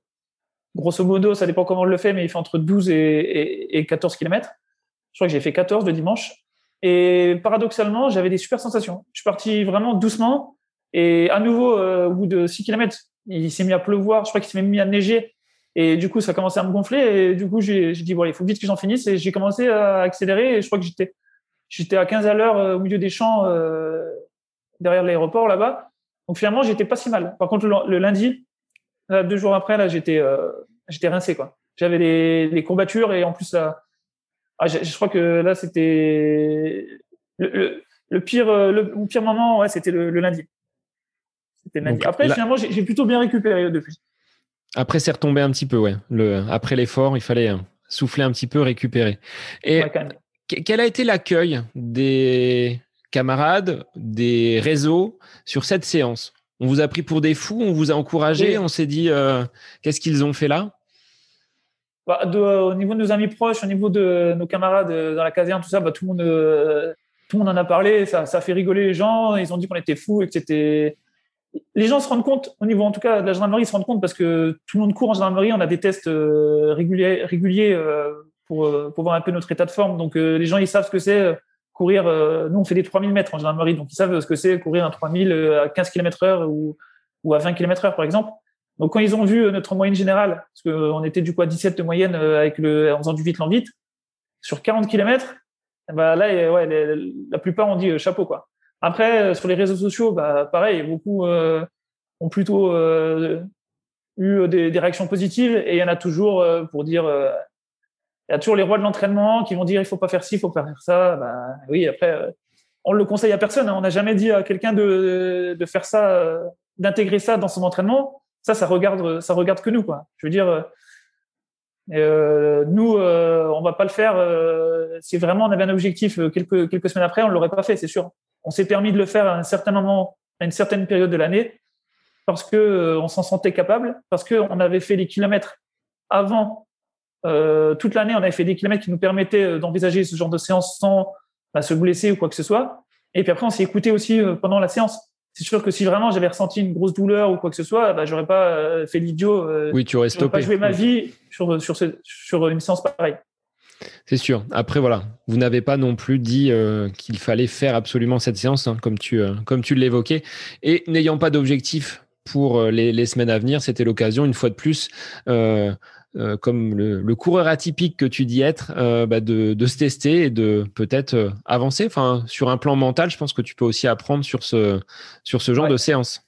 grosso modo, ça dépend comment on le fait, mais il fait entre 12 et, 14 km. Je crois que j'ai fait 14 le dimanche. Et paradoxalement, j'avais des super sensations. Je suis parti vraiment doucement. Et à nouveau, au bout de 6 km, il s'est mis à pleuvoir. Je crois qu'il s'est mis à neiger. Et du coup, ça a commencé à me gonfler. Et du coup, j'ai dit, bon, il faut vite que j'en finisse. Et j'ai commencé à accélérer. Et je crois que j'étais J'étais à 15 à l'heure euh, au milieu des champs euh, derrière l'aéroport là-bas. Donc finalement, j'étais pas si mal. Par contre, le, lundi, deux jours après, là, j'étais euh, j'étais rincé quoi. J'avais les courbatures et en plus là, ah, je, crois que là c'était le, le, pire le, pire moment, ouais, c'était le, lundi. C'était lundi. après, finalement, j'ai plutôt bien récupéré depuis. Après, c'est retombé un petit peu, ouais. Le, après l'effort, il fallait souffler un petit peu, récupérer. Et quel a été l'accueil des camarades, des réseaux sur cette séance? On vous a pris pour des fous, on vous a encouragé, on s'est dit euh, qu'est-ce qu'ils ont fait là? Bah, Au niveau de nos amis proches, au niveau de nos camarades euh, dans la caserne, tout ça, bah, tout, le monde, euh, tout le monde en a parlé, ça, ça a fait rigoler les gens, ils ont dit qu'on était fous et que c'était les gens se rendent compte, au niveau en tout cas de la gendarmerie, ils se rendent compte parce que tout le monde court en gendarmerie, on a des tests réguliers, réguliers pour, euh, pour voir un peu notre état de forme. Donc, euh, les gens, ils savent ce que c'est euh, courir. nous, on fait des 3000 mètres en gendarmerie, donc ils savent ce que c'est courir un 3000 à 15 km heure ou, à 20 km heure, par exemple. Donc, quand ils ont vu notre moyenne générale, parce qu'on était du coup à 17 de moyenne avec le, en faisant du vite vite, sur 40 km, bah là, ouais, la plupart ont dit chapeau, quoi. Après, sur les réseaux sociaux, bah, pareil, beaucoup ont plutôt eu des, réactions positives et il y en a toujours pour dire il y a toujours les rois de l'entraînement qui vont dire il faut pas faire ci, il faut pas faire ça. Bah, oui, après, on le conseille à personne. Hein. On n'a jamais dit à quelqu'un de, de, faire ça, d'intégrer ça dans son entraînement. Ça, ça regarde, ça regarde que nous, quoi. Je veux dire, euh, nous, euh, on va pas le faire. Euh, si vraiment on avait un objectif euh, quelques quelques semaines après, on l'aurait pas fait, c'est sûr. On s'est permis de le faire à un certain moment, à une certaine période de l'année, parce que euh, on s'en sentait capable, parce que on avait fait les kilomètres avant. Toute l'année, on avait fait des kilomètres qui nous permettaient d'envisager ce genre de séance sans bah, se blesser ou quoi que ce soit. Et puis après, on s'est écouté aussi pendant la séance c'est sûr que si vraiment j'avais ressenti une grosse douleur ou quoi que ce soit, bah, j'aurais pas euh, fait l'idiot. Euh, oui, tu aurais stoppé. pas joué ma vie sur, sur, sur une séance pareille. C'est sûr. Après, voilà, vous n'avez pas non plus dit euh, qu'il fallait faire absolument cette séance, hein, comme tu, comme tu l'évoquais. Et n'ayant pas d'objectif pour les, les, semaines à venir, c'était l'occasion, une fois de plus, euh, comme le, coureur atypique que tu dis être, euh, bah de, de, se tester et de peut-être euh, avancer. Enfin, sur un plan mental, je pense que tu peux aussi apprendre sur ce, sur ce genre de séance.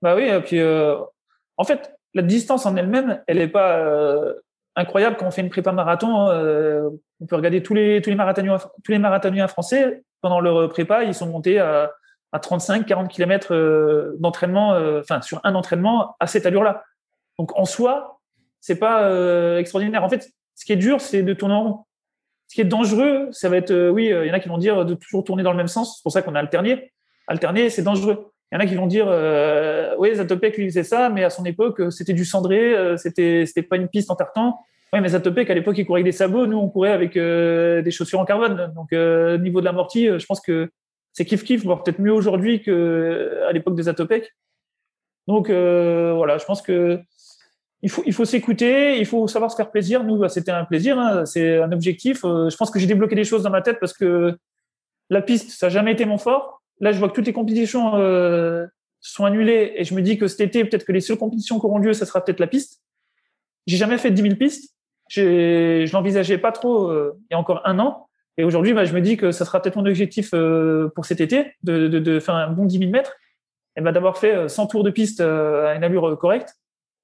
Bah oui, et puis en fait, la distance en elle-même, elle n'est pas incroyable quand on fait une prépa marathon. on peut regarder tous les, tous les marathoniens, tous les marathoniens français pendant leur prépa, ils sont montés à, à 35, 40 km d'entraînement, enfin sur un entraînement à cette allure-là. Donc en soi, c'est pas euh, extraordinaire. En fait, ce qui est dur, c'est de tourner en rond. Ce qui est dangereux, ça va être, euh, oui, il y en a qui vont dire de toujours tourner dans le même sens. C'est pour ça qu'on a alterné. Alterner, c'est dangereux. Il y en a qui vont dire, euh, oui, Zatopek lui faisait ça, mais à son époque, c'était du cendré, c'était c'était pas une piste en tartan. Oui, mais Zatopek à l'époque, il courait avec des sabots. Nous, on courait avec des chaussures en carbone. Donc, niveau de l'amorti, je pense que c'est kiff kiff, voire peut-être mieux aujourd'hui que à l'époque des Zatopek. Donc voilà, je pense que il faut, il faut s'écouter, il faut savoir se faire plaisir. Nous, bah, c'était un plaisir, hein, c'est un objectif. Euh, je pense que j'ai débloqué des choses dans ma tête parce que la piste, ça n'a jamais été mon fort. Là, je vois que toutes les compétitions euh, sont annulées et je me dis que cet été, peut-être que les seules compétitions qui auront lieu, ça sera peut-être la piste. J'ai jamais fait 10 000 pistes. Je l'envisageais pas trop euh, il y a encore un an. Et aujourd'hui, bah, je me dis que ça sera peut-être mon objectif euh, pour cet été, de, de, de, faire un bon 10 000 mètres. Et bah, d'avoir fait 100 tours de piste à une allure correcte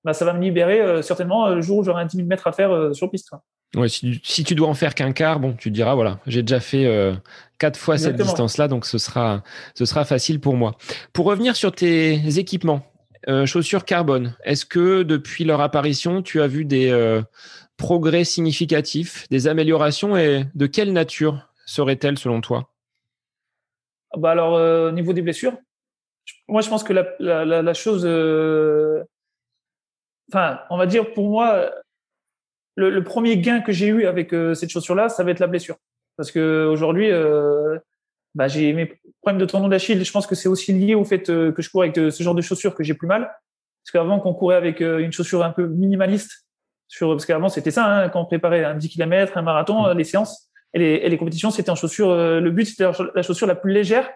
bah, ça va me libérer euh, certainement euh, le jour où j'aurai un 10 000 mètres à faire euh, sur piste. Ouais, si, si, tu dois en faire qu'un quart, bon, tu te diras, voilà, j'ai déjà fait quatre fois cette distance-là, donc ce sera, ce sera facile pour moi. Pour revenir sur tes équipements, chaussures carbone, est-ce que depuis leur apparition, tu as vu des progrès significatifs, des améliorations et de quelle nature seraient-elles selon toi? Bah Alors, au niveau des blessures, moi je pense que la, la, la chose enfin, on va dire pour moi, le, premier gain que j'ai eu avec euh, cette chaussure-là, ça va être la blessure. Parce que aujourd'hui, euh, bah, j'ai mes problèmes de tendon d'Achille. Je pense que c'est aussi lié au fait euh, que je cours avec ce genre de chaussures que j'ai plus mal. Parce qu'avant, qu'on courait avec une chaussure un peu minimaliste, sur, parce qu'avant c'était ça, hein, quand on préparait un 10 km, un marathon, mmh. les séances et les, et les compétitions, c'était en chaussure. le but c'était la chaussure la plus légère,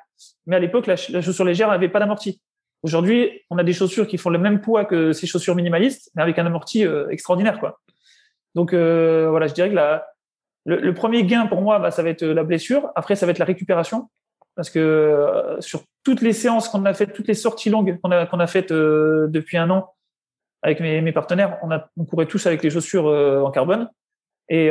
mais à l'époque la, la, chaussure légère n'avait pas d'amorti. Aujourd'hui, on a des chaussures qui font le même poids que ces chaussures minimalistes, mais avec un amorti euh, extraordinaire, quoi. Donc euh, voilà, je dirais que le, premier gain pour moi, bah, ça va être la blessure. Après, ça va être la récupération, parce que euh, sur toutes les séances qu'on a faites, toutes les sorties longues qu'on a faites depuis un an avec mes, partenaires, on, courait tous avec les chaussures en carbone. Et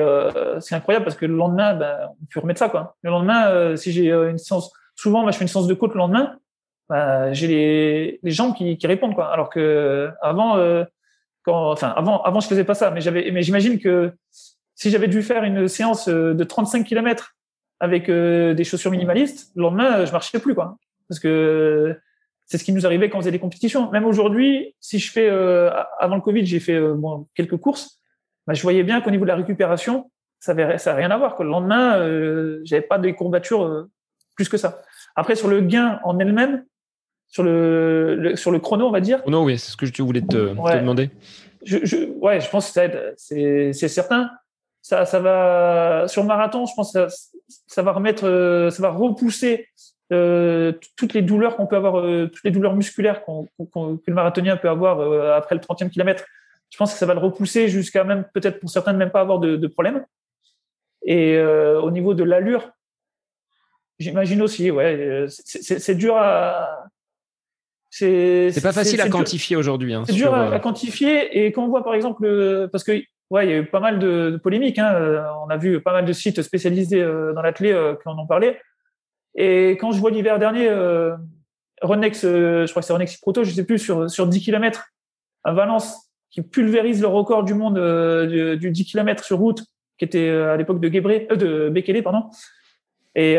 c'est incroyable parce que le lendemain, bah, on peut remettre ça, quoi. Le lendemain, si j'ai une séance, souvent, je fais une séance de côte le lendemain bah, j'ai les, les gens qui, qui répondent quoi. Alors que avant, euh, quand, enfin avant, avant je faisais pas ça, mais j'avais, mais j'imagine que si j'avais dû faire une séance euh, de 35 km avec euh, des chaussures minimalistes, le lendemain je marchais plus quoi, parce que c'est ce qui nous arrivait quand on faisait des compétitions. Même aujourd'hui, si je fais avant le Covid, j'ai fait bon, quelques courses, bah, je voyais bien qu'au niveau de la récupération, ça avait, ça rien à voir. Quoi. Le lendemain, euh, j'avais pas de courbatures plus que ça. Après, sur le gain en elle-même, sur le, sur le chrono, on va dire. Non, oui, c'est ce que je voulais te, demander. Je, je, ouais, je pense que ça aide, c'est, c'est certain. Ça, ça va sur le marathon, je pense que ça, ça va remettre, euh, ça va repousser euh, toutes les douleurs qu'on peut avoir, euh, toutes les douleurs musculaires qu'on, que le marathonien peut avoir euh, après le 30e kilomètre. Je pense que ça va le repousser jusqu'à même peut-être pour certains ne même pas avoir de, de problème. Et au niveau de l'allure, j'imagine aussi, ouais, c'est, c'est, c'est dur à c'est pas facile à quantifier aujourd'hui. Hein, c'est dur à, quantifier et quand on voit par exemple parce que ouais il y a eu pas mal de, polémiques. Hein, on a vu pas mal de sites spécialisés dans l'athlé qui en ont parlé. Et quand je vois l'hiver dernier Renex, je crois que c'est Renex Proto, je sais plus sur sur 10 km à Valence qui pulvérise le record du monde du, 10 km sur route qui était à l'époque de Gebré, de Bekele pardon et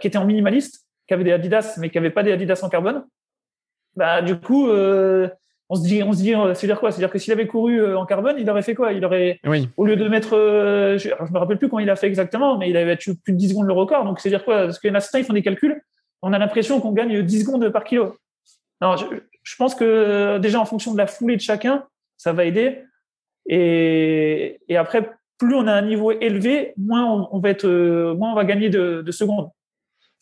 qui était en minimaliste qui avait des Adidas, mais qui n'avait pas des Adidas en carbone, bah, du coup, euh, on se dit, on se dit, euh, c'est dire quoi? C'est-à-dire que s'il avait couru euh, en carbone, il aurait fait quoi? Il aurait, au lieu de mettre, je, ne me rappelle plus quand il a fait exactement, mais il avait battu plus de 10 secondes le record. Donc, c'est dire quoi? Parce que les certains, ils font des calculs. On a l'impression qu'on gagne 10 secondes par kilo. Non, je, pense que déjà en fonction de la foulée de chacun, ça va aider. Et, et après, plus on a un niveau élevé, moins on, va être, moins on va gagner de, de secondes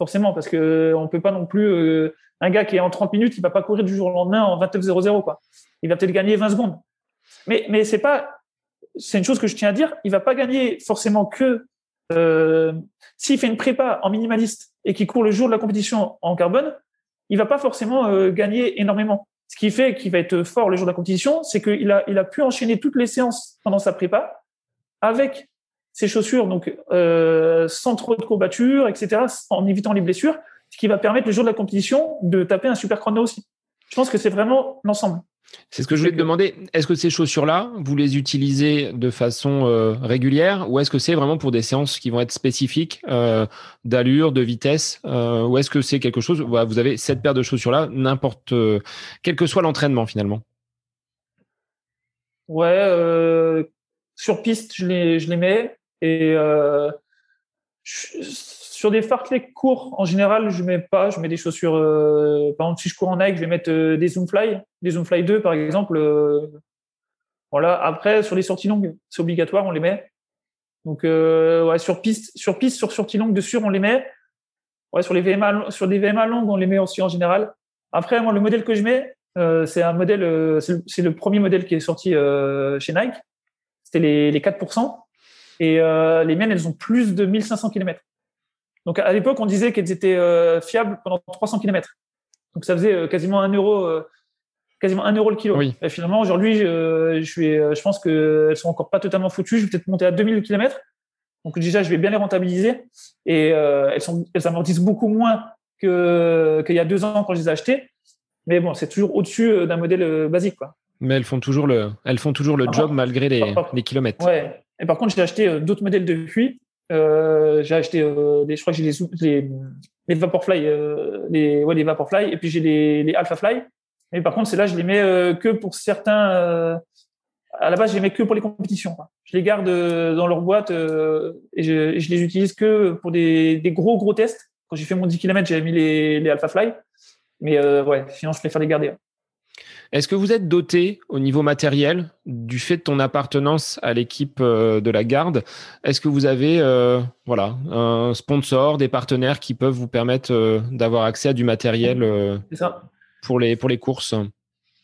forcément, parce que on peut pas non plus euh, un gars qui est en 30 minutes, il va pas courir du jour au lendemain en 29.00 quoi. Il va peut-être gagner 20 secondes. Mais c'est pas c'est une chose que je tiens à dire, il va pas gagner forcément que euh, s'il fait une prépa en minimaliste et qu'il court le jour de la compétition en carbone, il va pas forcément euh, gagner énormément. Ce qui fait qu'il va être fort le jour de la compétition, c'est qu'il a il a pu enchaîner toutes les séances pendant sa prépa avec ses chaussures, donc euh, sans trop de courbatures, etc., en évitant les blessures, ce qui va permettre le jour de la compétition de taper un super chrono aussi. Je pense que c'est vraiment l'ensemble. C'est ce que je voulais te demander. Est-ce que ces chaussures-là, vous les utilisez de façon euh, régulière ou est-ce que c'est vraiment pour des séances qui vont être spécifiques euh, d'allure, de vitesse Ou est-ce que c'est quelque chose, vous avez cette paire de chaussures-là, n'importe, quel que soit l'entraînement finalement? Ouais, sur piste, je les, je les mets. Et euh, sur des fartleks courts, en général, je mets pas. Je mets des chaussures. Euh, par exemple, si je cours en Nike, je vais mettre euh, des Zoomfly, des Zoomfly 2 par exemple. voilà. Après, sur les sorties longues, c'est obligatoire, on les met. Donc, ouais, sur piste, sur piste, sur sorties longues, de sûr, on les met. Ouais, sur les VMA, sur des VMA longues, on les met aussi en général. Après, le modèle que je mets, c'est un modèle, c'est le, premier modèle qui est sorti chez Nike. C'était les, les 4%. Et euh, les miennes, elles ont plus de 1500 km. Donc à l'époque, on disait qu'elles étaient euh, fiables pendant 300 km. Donc ça faisait euh, quasiment un euro, quasiment un euro le kilo. Oui. Et finalement, aujourd'hui, je, suis, je pense qu'elles sont encore pas totalement foutues. Je vais peut-être monter à 2000 km. Donc déjà, je vais bien les rentabiliser et elles, sont, elles amortissent beaucoup moins qu'il y a deux ans quand je les ai achetées. Mais bon, c'est toujours au-dessus d'un modèle basique, quoi. Mais elles font toujours le, elles font toujours le job malgré les, les kilomètres. Ouais. Et par contre, j'ai acheté euh, d'autres modèles depuis. Euh, j'ai acheté euh, des, je crois que j'ai les, les, les Vaporfly, euh, les, ouais, les Vaporfly, et puis j'ai les, les Alphafly. Mais par contre, c'est là, je les mets euh, que pour certains. Euh, à la base, je les mets que pour les compétitions. Quoi. Je les garde dans leur boîte et je, je, les utilise que pour des, des gros gros tests. Quand j'ai fait mon 10 km, j'avais mis les, les Alphafly. Mais ouais, sinon, je préfère les garder. Est-ce que vous êtes doté au niveau matériel du fait de ton appartenance à l'équipe euh, de la garde? Est-ce que vous avez euh, voilà, un sponsor, des partenaires qui peuvent vous permettre euh, d'avoir accès à du matériel Pour, les, pour les courses?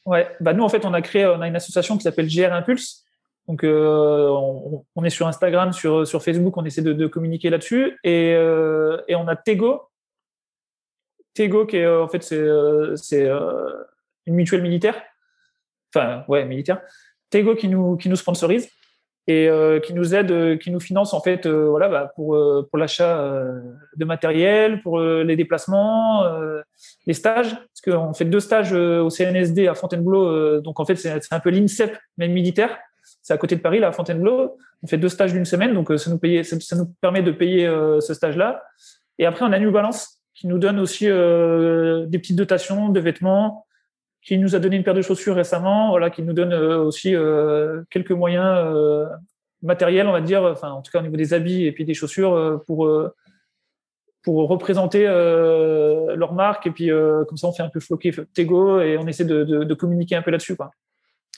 Ouais, bah nous en fait on a créé on a une association qui s'appelle GR Impulse. Donc on, est sur Instagram, sur, sur Facebook, on essaie de, communiquer là-dessus. Et, et on a Tego. Tego qui est en fait c'est une mutuelle militaire, enfin ouais militaire, Tego qui nous qui nous sponsorise et euh, qui nous aide, euh, qui nous finance en fait, euh, voilà, bah, pour pour l'achat de matériel, pour les déplacements, les stages, parce qu'on fait deux stages au CNSD à Fontainebleau, donc en fait c'est un peu l'INSEP même militaire, c'est à côté de Paris là à Fontainebleau, on fait deux stages d'une semaine, donc ça nous paye, ça, nous permet de payer ce stage-là, et après on a New Balance qui nous donne aussi des petites dotations de vêtements, qui nous a donné une paire de chaussures récemment, voilà, qui nous donne euh, aussi euh, quelques moyens euh, matériels, on va dire, enfin en tout cas au niveau des habits et puis des chaussures pour représenter leur marque. Et puis comme ça on fait un peu floquer Tego et on essaie de, communiquer un peu là-dessus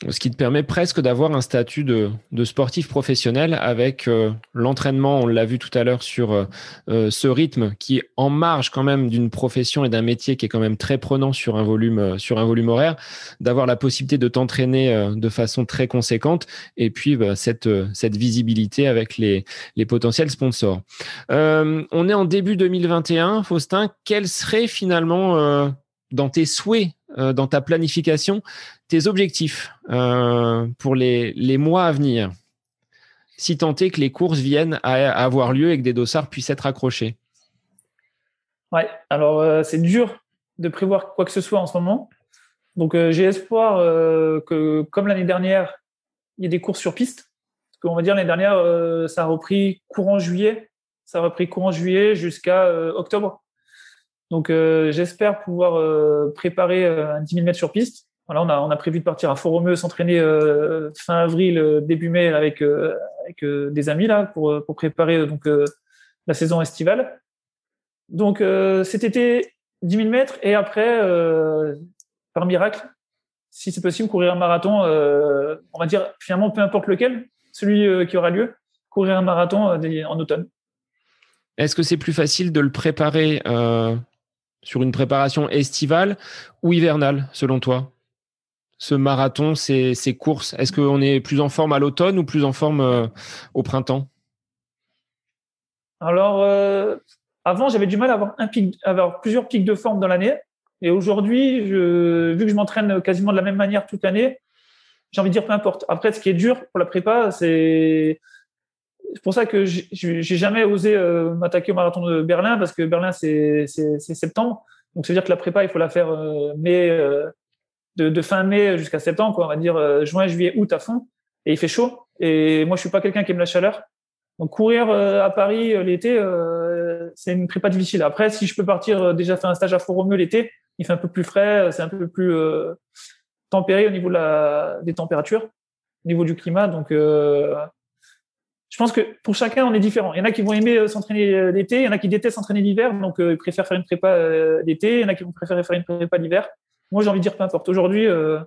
ce qui te permet presque d'avoir un statut de, de, sportif professionnel avec euh, l'entraînement, on l'a vu tout à l'heure sur euh, euh, ce rythme qui est en marge quand même d'une profession et d'un métier qui est quand même très prenant sur un volume sur un volume horaire, d'avoir la possibilité de t'entraîner de façon très conséquente et puis bah, cette cette visibilité avec les les potentiels sponsors. on est en début 2021, Faustin, quel serait finalement dans tes souhaits dans ta planification tes objectifs pour les, les mois à venir si tant est que les courses viennent à, avoir lieu et que des dossards puissent être accrochés Ouais, alors c'est dur de prévoir quoi que ce soit en ce moment. Donc j'ai espoir que, comme l'année dernière, il y ait des courses sur piste. Parce qu'on va dire l'année dernière, ça a repris courant juillet. Ça a repris courant juillet jusqu'à octobre. Donc j'espère pouvoir préparer un 10 000 mètres sur piste voilà, on a, prévu de partir à Fort-Romeu, s'entraîner euh, fin avril, euh, début mai avec, euh, des amis là pour, pour préparer donc la saison estivale. Donc cet été, 10 000 mètres et après, par miracle, si c'est possible, courir un marathon, on va dire finalement peu importe lequel, celui qui aura lieu, courir un marathon en automne. Est-ce que c'est plus facile de le préparer sur une préparation estivale ou hivernale, selon toi? Ce marathon, ces, courses Est-ce qu'on est plus en forme à l'automne ou plus en forme euh, au printemps? Alors, euh, avant, j'avais du mal à avoir, pic, avoir plusieurs pics de forme dans l'année. Et aujourd'hui, vu que je m'entraîne quasiment de la même manière toute l'année, j'ai envie de dire peu importe. Après, ce qui est dur pour la prépa, c'est pour ça que j'ai jamais osé euh, m'attaquer au marathon de Berlin parce que Berlin c'est septembre, donc ça veut dire que la prépa il faut la faire mai de, fin mai jusqu'à septembre, on va dire euh, juin, juillet, août à fond, et il fait chaud. Et moi, je suis pas quelqu'un qui aime la chaleur. Donc courir euh, à Paris euh, l'été, c'est une prépa difficile. Après, si je peux partir déjà faire un stage à Fort-Romeu l'été, il fait un peu plus frais, c'est un peu plus tempéré au niveau des températures, au niveau du climat. Donc, je pense que pour chacun, on est différent. Il y en a qui vont aimer s'entraîner l'été, il y en a qui détestent s'entraîner l'hiver, donc ils préfèrent faire une prépa l'été, il y en a qui vont préférer faire une prépa l'hiver. Moi, j'ai envie de dire peu importe. Aujourd'hui, euh,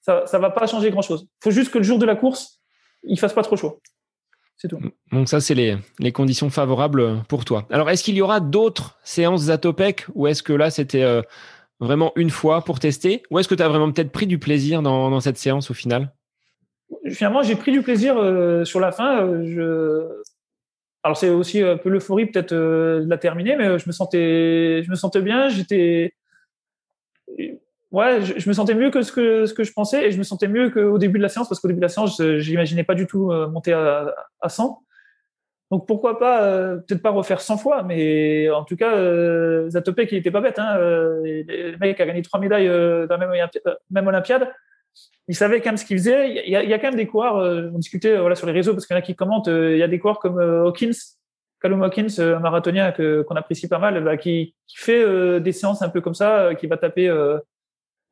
ça ne va pas changer grand-chose. Il faut juste que le jour de la course, il fasse pas trop chaud. C'est tout. Donc ça, c'est les, conditions favorables pour toi. Alors, est-ce qu'il y aura d'autres séances Zatopec ou est-ce que là, c'était euh, vraiment une fois pour tester? Ou est-ce que tu as vraiment peut-être pris du plaisir dans, cette séance au final? Finalement, j'ai pris du plaisir euh, sur la fin. je... Alors, c'est aussi un peu l'euphorie peut-être de la terminer, mais je me sentais, je me sentais bien. J'étais ouais, je, me sentais mieux que ce que je pensais et je me sentais mieux qu'au début de la séance parce qu'au début de la séance, je n'imaginais pas du tout euh, monter à, à 100. Donc pourquoi pas, euh, peut-être pas refaire 100 fois, mais en tout cas, euh, Zatopek, il était pas bête. Hein, euh, le mec a gagné trois médailles dans la même, même Olympiade. Il savait quand même ce qu'il faisait. Il y, a, il y, a, quand même des coureurs, on discutait voilà, sur les réseaux parce qu'il y en a qui commentent, il y a des coureurs comme Hawkins, Callum Hawkins, un marathonien qu'on apprécie pas mal, bah, qui, qui fait des séances un peu comme ça, qui va taper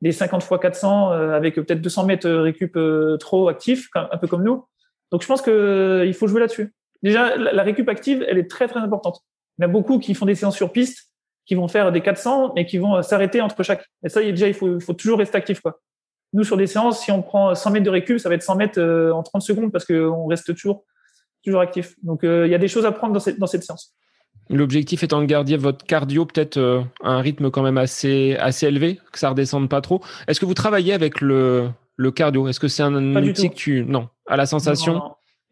des 50 fois 400 euh, avec peut-être 200 mètres récup euh, trop actifs, un peu comme nous. Donc je pense que euh, il faut jouer là-dessus. Déjà, la récup active, elle est très très importante. Il y en a beaucoup qui font des séances sur piste, qui vont faire des 400, mais qui vont s'arrêter entre chaque. Et ça, déjà, il faut, il faut toujours rester actif, quoi. Nous, sur des séances, si on prend 100 mètres de récup, ça va être 100 mètres en 30 secondes parce qu'on reste toujours, toujours actif. Donc, il y a des choses à prendre dans cette, dans cette séance. L'objectif étant de garder votre cardio peut-être euh, à un rythme quand même assez, assez élevé, que ça redescende pas trop. Est-ce que vous travaillez avec le, le cardio? Est-ce que c'est un outil que tu... Non, à la sensation?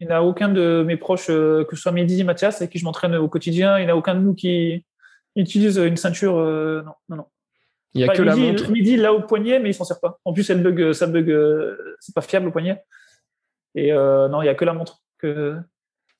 Il n'y a aucun de mes proches, euh, que ce soit Mehdi, Mathias, avec qui je m'entraîne au quotidien, il n'y a aucun de nous qui utilise une ceinture. Euh, non, non, non. Il n'y a que la montre. Midi là au poignet, mais il s'en sert pas. En plus, elle bug, ça bug, c'est pas fiable au poignet. Et non, il n'y a que la montre. Que,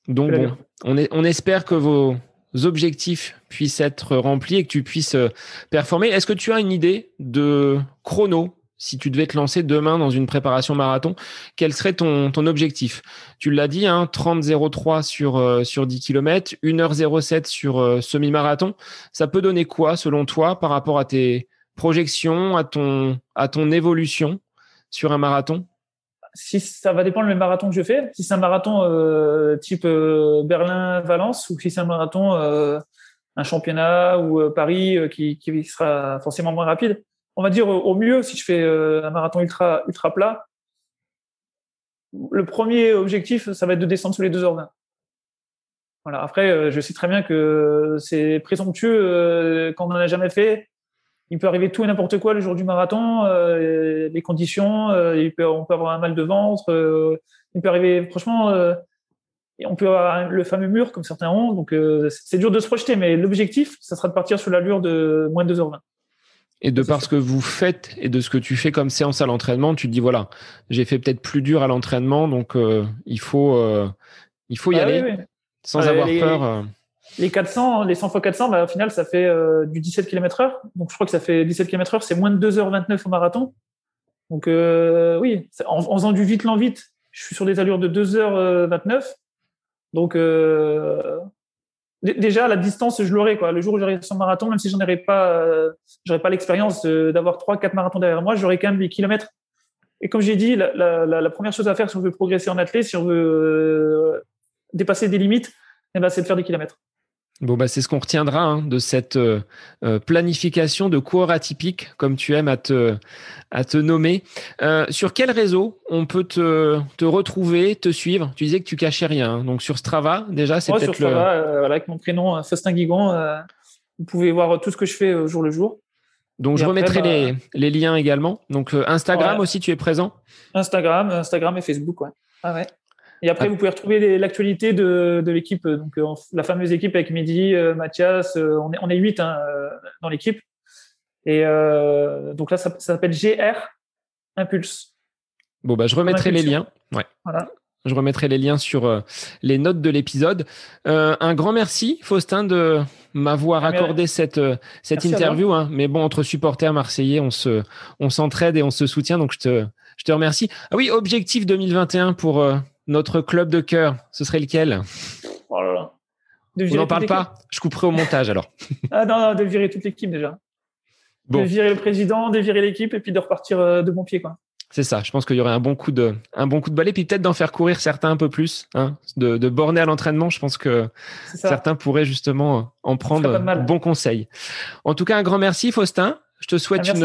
Donc bon, on, est, on espère que vos, objectifs puissent être remplis et que tu puisses euh, performer. Est-ce que tu as une idée de chrono si tu devais te lancer demain dans une préparation marathon, quel serait ton, ton objectif? Tu l'as dit, hein, 30-03 sur, euh, sur 10 km, 1h07 sur euh, semi-marathon. Ça peut donner quoi selon toi par rapport à tes projections, à ton, à ton évolution sur un marathon? Si ça va dépendre le marathon que je fais. Si c'est un marathon euh, type euh, Berlin-Valence ou si c'est un marathon, euh, un championnat ou Paris qui, qui, sera forcément moins rapide. On va dire au mieux, si je fais un marathon ultra, ultra plat, le premier objectif, ça va être de descendre sous les 2h20. Voilà. Après, je sais très bien que c'est présomptueux quand on n'en a jamais fait il peut arriver tout et n'importe quoi le jour du marathon, euh, les conditions, euh, il peut, on peut avoir un mal de ventre, euh, il peut arriver, franchement, on peut avoir le fameux mur comme certains ont, donc c'est dur de se projeter, mais l'objectif, ça sera de partir sur l'allure de moins de 2h20. Et de par ce que vous faites et de ce que tu fais comme séance à l'entraînement, tu te dis voilà, j'ai fait peut-être plus dur à l'entraînement, donc il faut il faut y Ah aller oui. sans Ouais, avoir les- peur. Les 400, les 100 x 400, bah, au final, ça fait euh, du 17 km heure. Donc, je crois que ça fait 17 km heure, c'est moins de 2h29 au marathon. Donc, euh, oui, en, faisant du vite lent vite, je suis sur des allures de 2h29. Donc, euh, dé- déjà, la distance, je l'aurai, quoi. Le jour où j'aurai son marathon, même si j'en aurais pas, j'aurais pas l'expérience d'avoir 3, 4 marathons derrière moi, j'aurai quand même 8 km. Et comme j'ai dit, la, première chose à faire si on veut progresser en athlète, si on veut dépasser des limites, eh ben, c'est de faire des kilomètres. Bon bah c'est ce qu'on retiendra hein, de cette euh, euh, planification de coureur atypique, comme tu aimes à te à te nommer. Euh, sur quel réseau on peut te te retrouver, te suivre? Tu disais que tu cachais rien, hein. donc sur Strava déjà c'est sur peut-être le. Euh, voilà, avec mon prénom, Faustin Guigon, vous pouvez voir tout ce que je fais au jour le jour. Donc Et je après, remettrai bah- les les liens également. Donc Instagram Ouais. aussi tu es présent? Instagram, Instagram et Facebook, ouais. Ah ouais. Et après, Ah. vous pouvez retrouver l'actualité de, de l'équipe, donc euh, la fameuse équipe avec Mehdi, euh, Mathias, euh, on est on est huit hein, dans l'équipe. Et donc là, ça, ça s'appelle GR Impulse. Bon bah je remettrai les liens. Ouais. Voilà. Je remettrai les liens sur les notes de l'épisode. Un grand merci, Faustin, de m'avoir Ah, accordé cette, cette Merci interview. hein. Mais bon, entre supporters marseillais, on se, on s'entraide et on se soutient. Donc, je te, je te remercie. Ah oui, objectif 2021 pour notre club de cœur. Ce serait lequel? Oh là là. De On n'en parle pas? Je couperai au montage alors. Ah non, non, de virer toute l'équipe déjà. Bon. De virer le président, de virer l'équipe et puis de repartir euh, de bon pied, quoi. C'est ça. Je pense qu'il y aurait un bon coup de, un bon coup de balai, puis peut-être d'en faire courir certains un peu plus, hein, de, de borner à l'entraînement. Je pense que certains pourraient justement euh, en prendre bon conseil. En tout cas, un grand merci, Faustin. Je te Ah, souhaite merci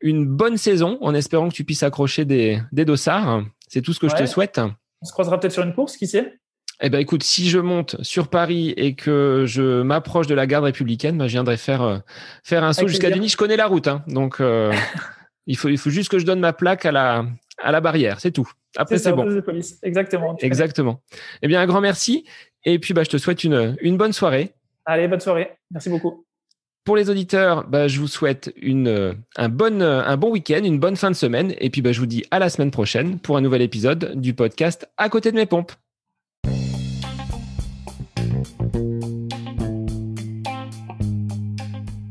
une, bonne saison en espérant que tu puisses accrocher des, des dossards. C'est tout ce que je te souhaite. On se croisera peut-être sur une course, qui sait? Eh ben, écoute, si je monte sur Paris et que je m'approche de la garde républicaine, ben, je viendrai faire, euh, faire un saut jusqu'à. Duny. Je connais la route, hein, donc euh, il, faut, il faut juste que je donne ma plaque à la, à la barrière, c'est tout. Après, c'est bon. poste de police. Exactement. Exactement. Eh bien, un grand merci. Et puis, bah, je te souhaite une, une bonne soirée. Allez, bonne soirée. Merci beaucoup. Pour les auditeurs, bah, je vous souhaite euh, un, bon, euh, un bon week-end, une bonne fin de semaine. Et puis, bah, je vous dis à la semaine prochaine pour un nouvel épisode du podcast À côté de mes pompes.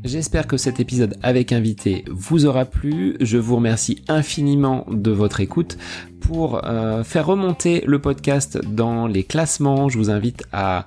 J'espère que cet épisode avec invité vous aura plu. Je vous remercie infiniment de votre écoute. Pour euh, faire remonter le podcast dans les classements, je vous invite à